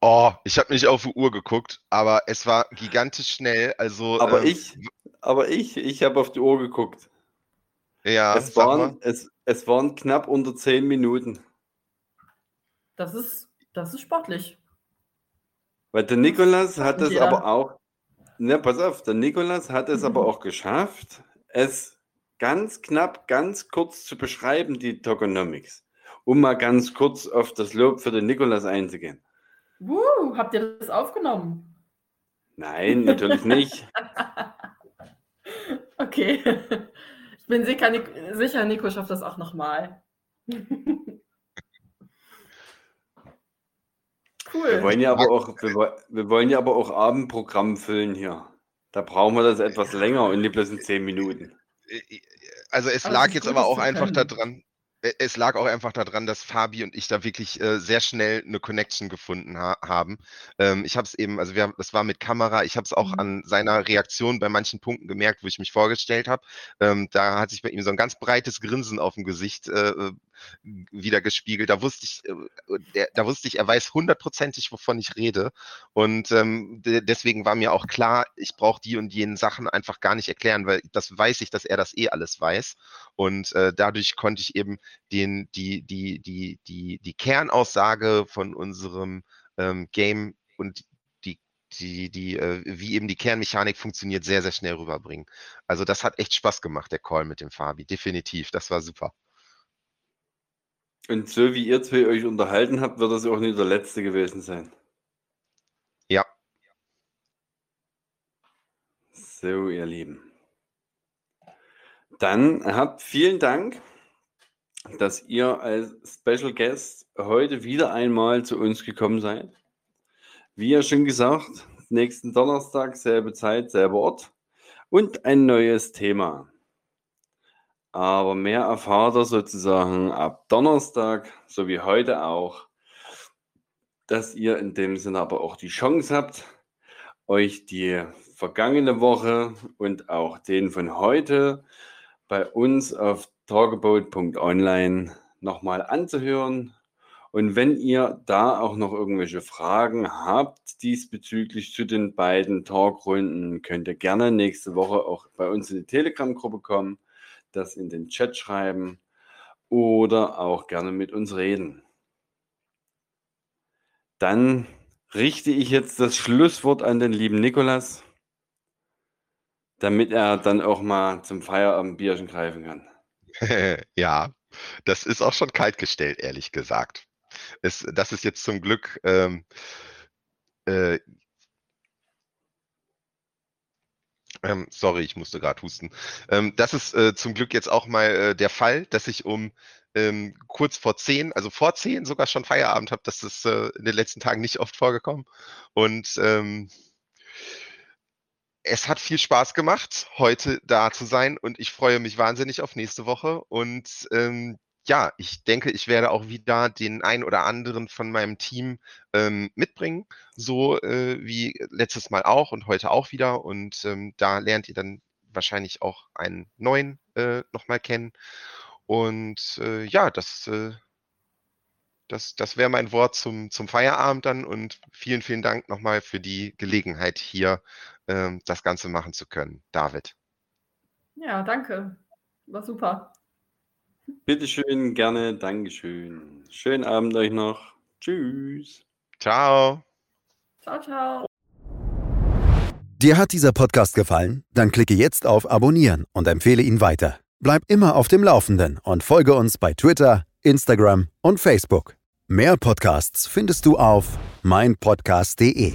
Oh, ich habe nicht auf die Uhr geguckt, aber es war gigantisch schnell. Also, aber ähm, ich, aber ich, ich habe auf die Uhr geguckt. Ja, es, waren, es, es waren knapp unter zehn Minuten. Das ist, das ist sportlich. Weil der Nikolas hat es jeder. aber auch, ne, pass auf, der Nikolas hat es aber auch geschafft, es ganz knapp, ganz kurz zu beschreiben, die Tokenomics. Um mal ganz kurz auf das Lob für den Nikolas einzugehen. Uh, habt ihr das aufgenommen? Nein, natürlich nicht. Okay. Ich bin sicher, Nico, sicher, Nico schafft das auch nochmal. Wir Cool. wollen ja aber auch, wir, wir wollen ja aber auch Abendprogramm füllen hier. Da brauchen wir das etwas länger und nicht bloß in zehn Minuten. Äh, Also es lag jetzt aber auch einfach daran, äh, es lag auch einfach daran, dass Fabi und ich da wirklich äh, sehr schnell eine Connection gefunden ha haben. Ähm, ich habe es eben, also wir haben, das war mit Kamera, ich habe es auch Mhm. an seiner Reaktion bei manchen Punkten gemerkt, wo ich mich vorgestellt habe. Ähm, da hat sich bei ihm so ein ganz breites Grinsen auf dem Gesicht äh, äh, wieder gespiegelt. Da wusste ich, äh, da wusste ich, er weiß hundertprozentig, wovon ich rede. Und ähm, de deswegen war mir auch klar, ich brauche die und jenen Sachen einfach gar nicht erklären, weil das weiß ich, dass er das eh alles weiß. Und äh, dadurch konnte ich eben den, die, die, die, die, die Kernaussage von unserem ähm, Game und die, die, die, äh, wie eben die Kernmechanik funktioniert, sehr, sehr schnell rüberbringen. Also das hat echt Spaß gemacht, der Call mit dem Fabi. Definitiv. Das war super. Und so wie ihr zwei euch unterhalten habt, wird das auch nicht der letzte gewesen sein. Ja. So, ihr Lieben. Dann habt vielen Dank, dass ihr als Special Guest heute wieder einmal zu uns gekommen seid. Wie ja schon gesagt, nächsten Donnerstag, selbe Zeit, selber Ort und ein neues Thema. Aber mehr erfahrt ihr sozusagen ab Donnerstag, so wie heute auch, dass ihr in dem Sinne aber auch die Chance habt, euch die vergangene Woche und auch den von heute bei uns auf talkabout.online nochmal anzuhören. Und wenn ihr da auch noch irgendwelche Fragen habt diesbezüglich zu den beiden Talkrunden, könnt ihr gerne nächste Woche auch bei uns in die Telegram-Gruppe kommen, das in den Chat schreiben oder auch gerne mit uns reden. Dann richte ich jetzt das Schlusswort an den lieben Nikolas, damit er dann auch mal zum Feierabendbierchen greifen kann. ja, das ist auch schon kalt gestellt, ehrlich gesagt. Es, das ist jetzt zum Glück ähm, äh, ähm, sorry, ich musste gerade husten. Ähm, das ist äh, zum Glück jetzt auch mal äh, der Fall, dass ich um ähm, kurz vor zehn, also vor zehn sogar schon Feierabend habe. Das ist äh, in den letzten Tagen nicht oft vorgekommen. Und ähm, es hat viel Spaß gemacht, heute da zu sein und ich freue mich wahnsinnig auf nächste Woche. Und ähm, ja, ich denke, ich werde auch wieder den ein oder anderen von meinem Team ähm, mitbringen, so äh, wie letztes Mal auch und heute auch wieder. Und ähm, da lernt ihr dann wahrscheinlich auch einen neuen äh, nochmal kennen. Und äh, ja, das äh, das, das wäre mein Wort zum, zum Feierabend dann und vielen, vielen Dank nochmal für die Gelegenheit hier, ähm, das Ganze machen zu können. David. Ja, danke. War super. Bitteschön, gerne, Dankeschön. Schönen Abend euch noch. Tschüss. Ciao. Ciao, ciao. Dir hat dieser Podcast gefallen? Dann klicke jetzt auf Abonnieren und empfehle ihn weiter. Bleib immer auf dem Laufenden und folge uns bei Twitter, Instagram und Facebook. Mehr Podcasts findest du auf meinpodcast.de.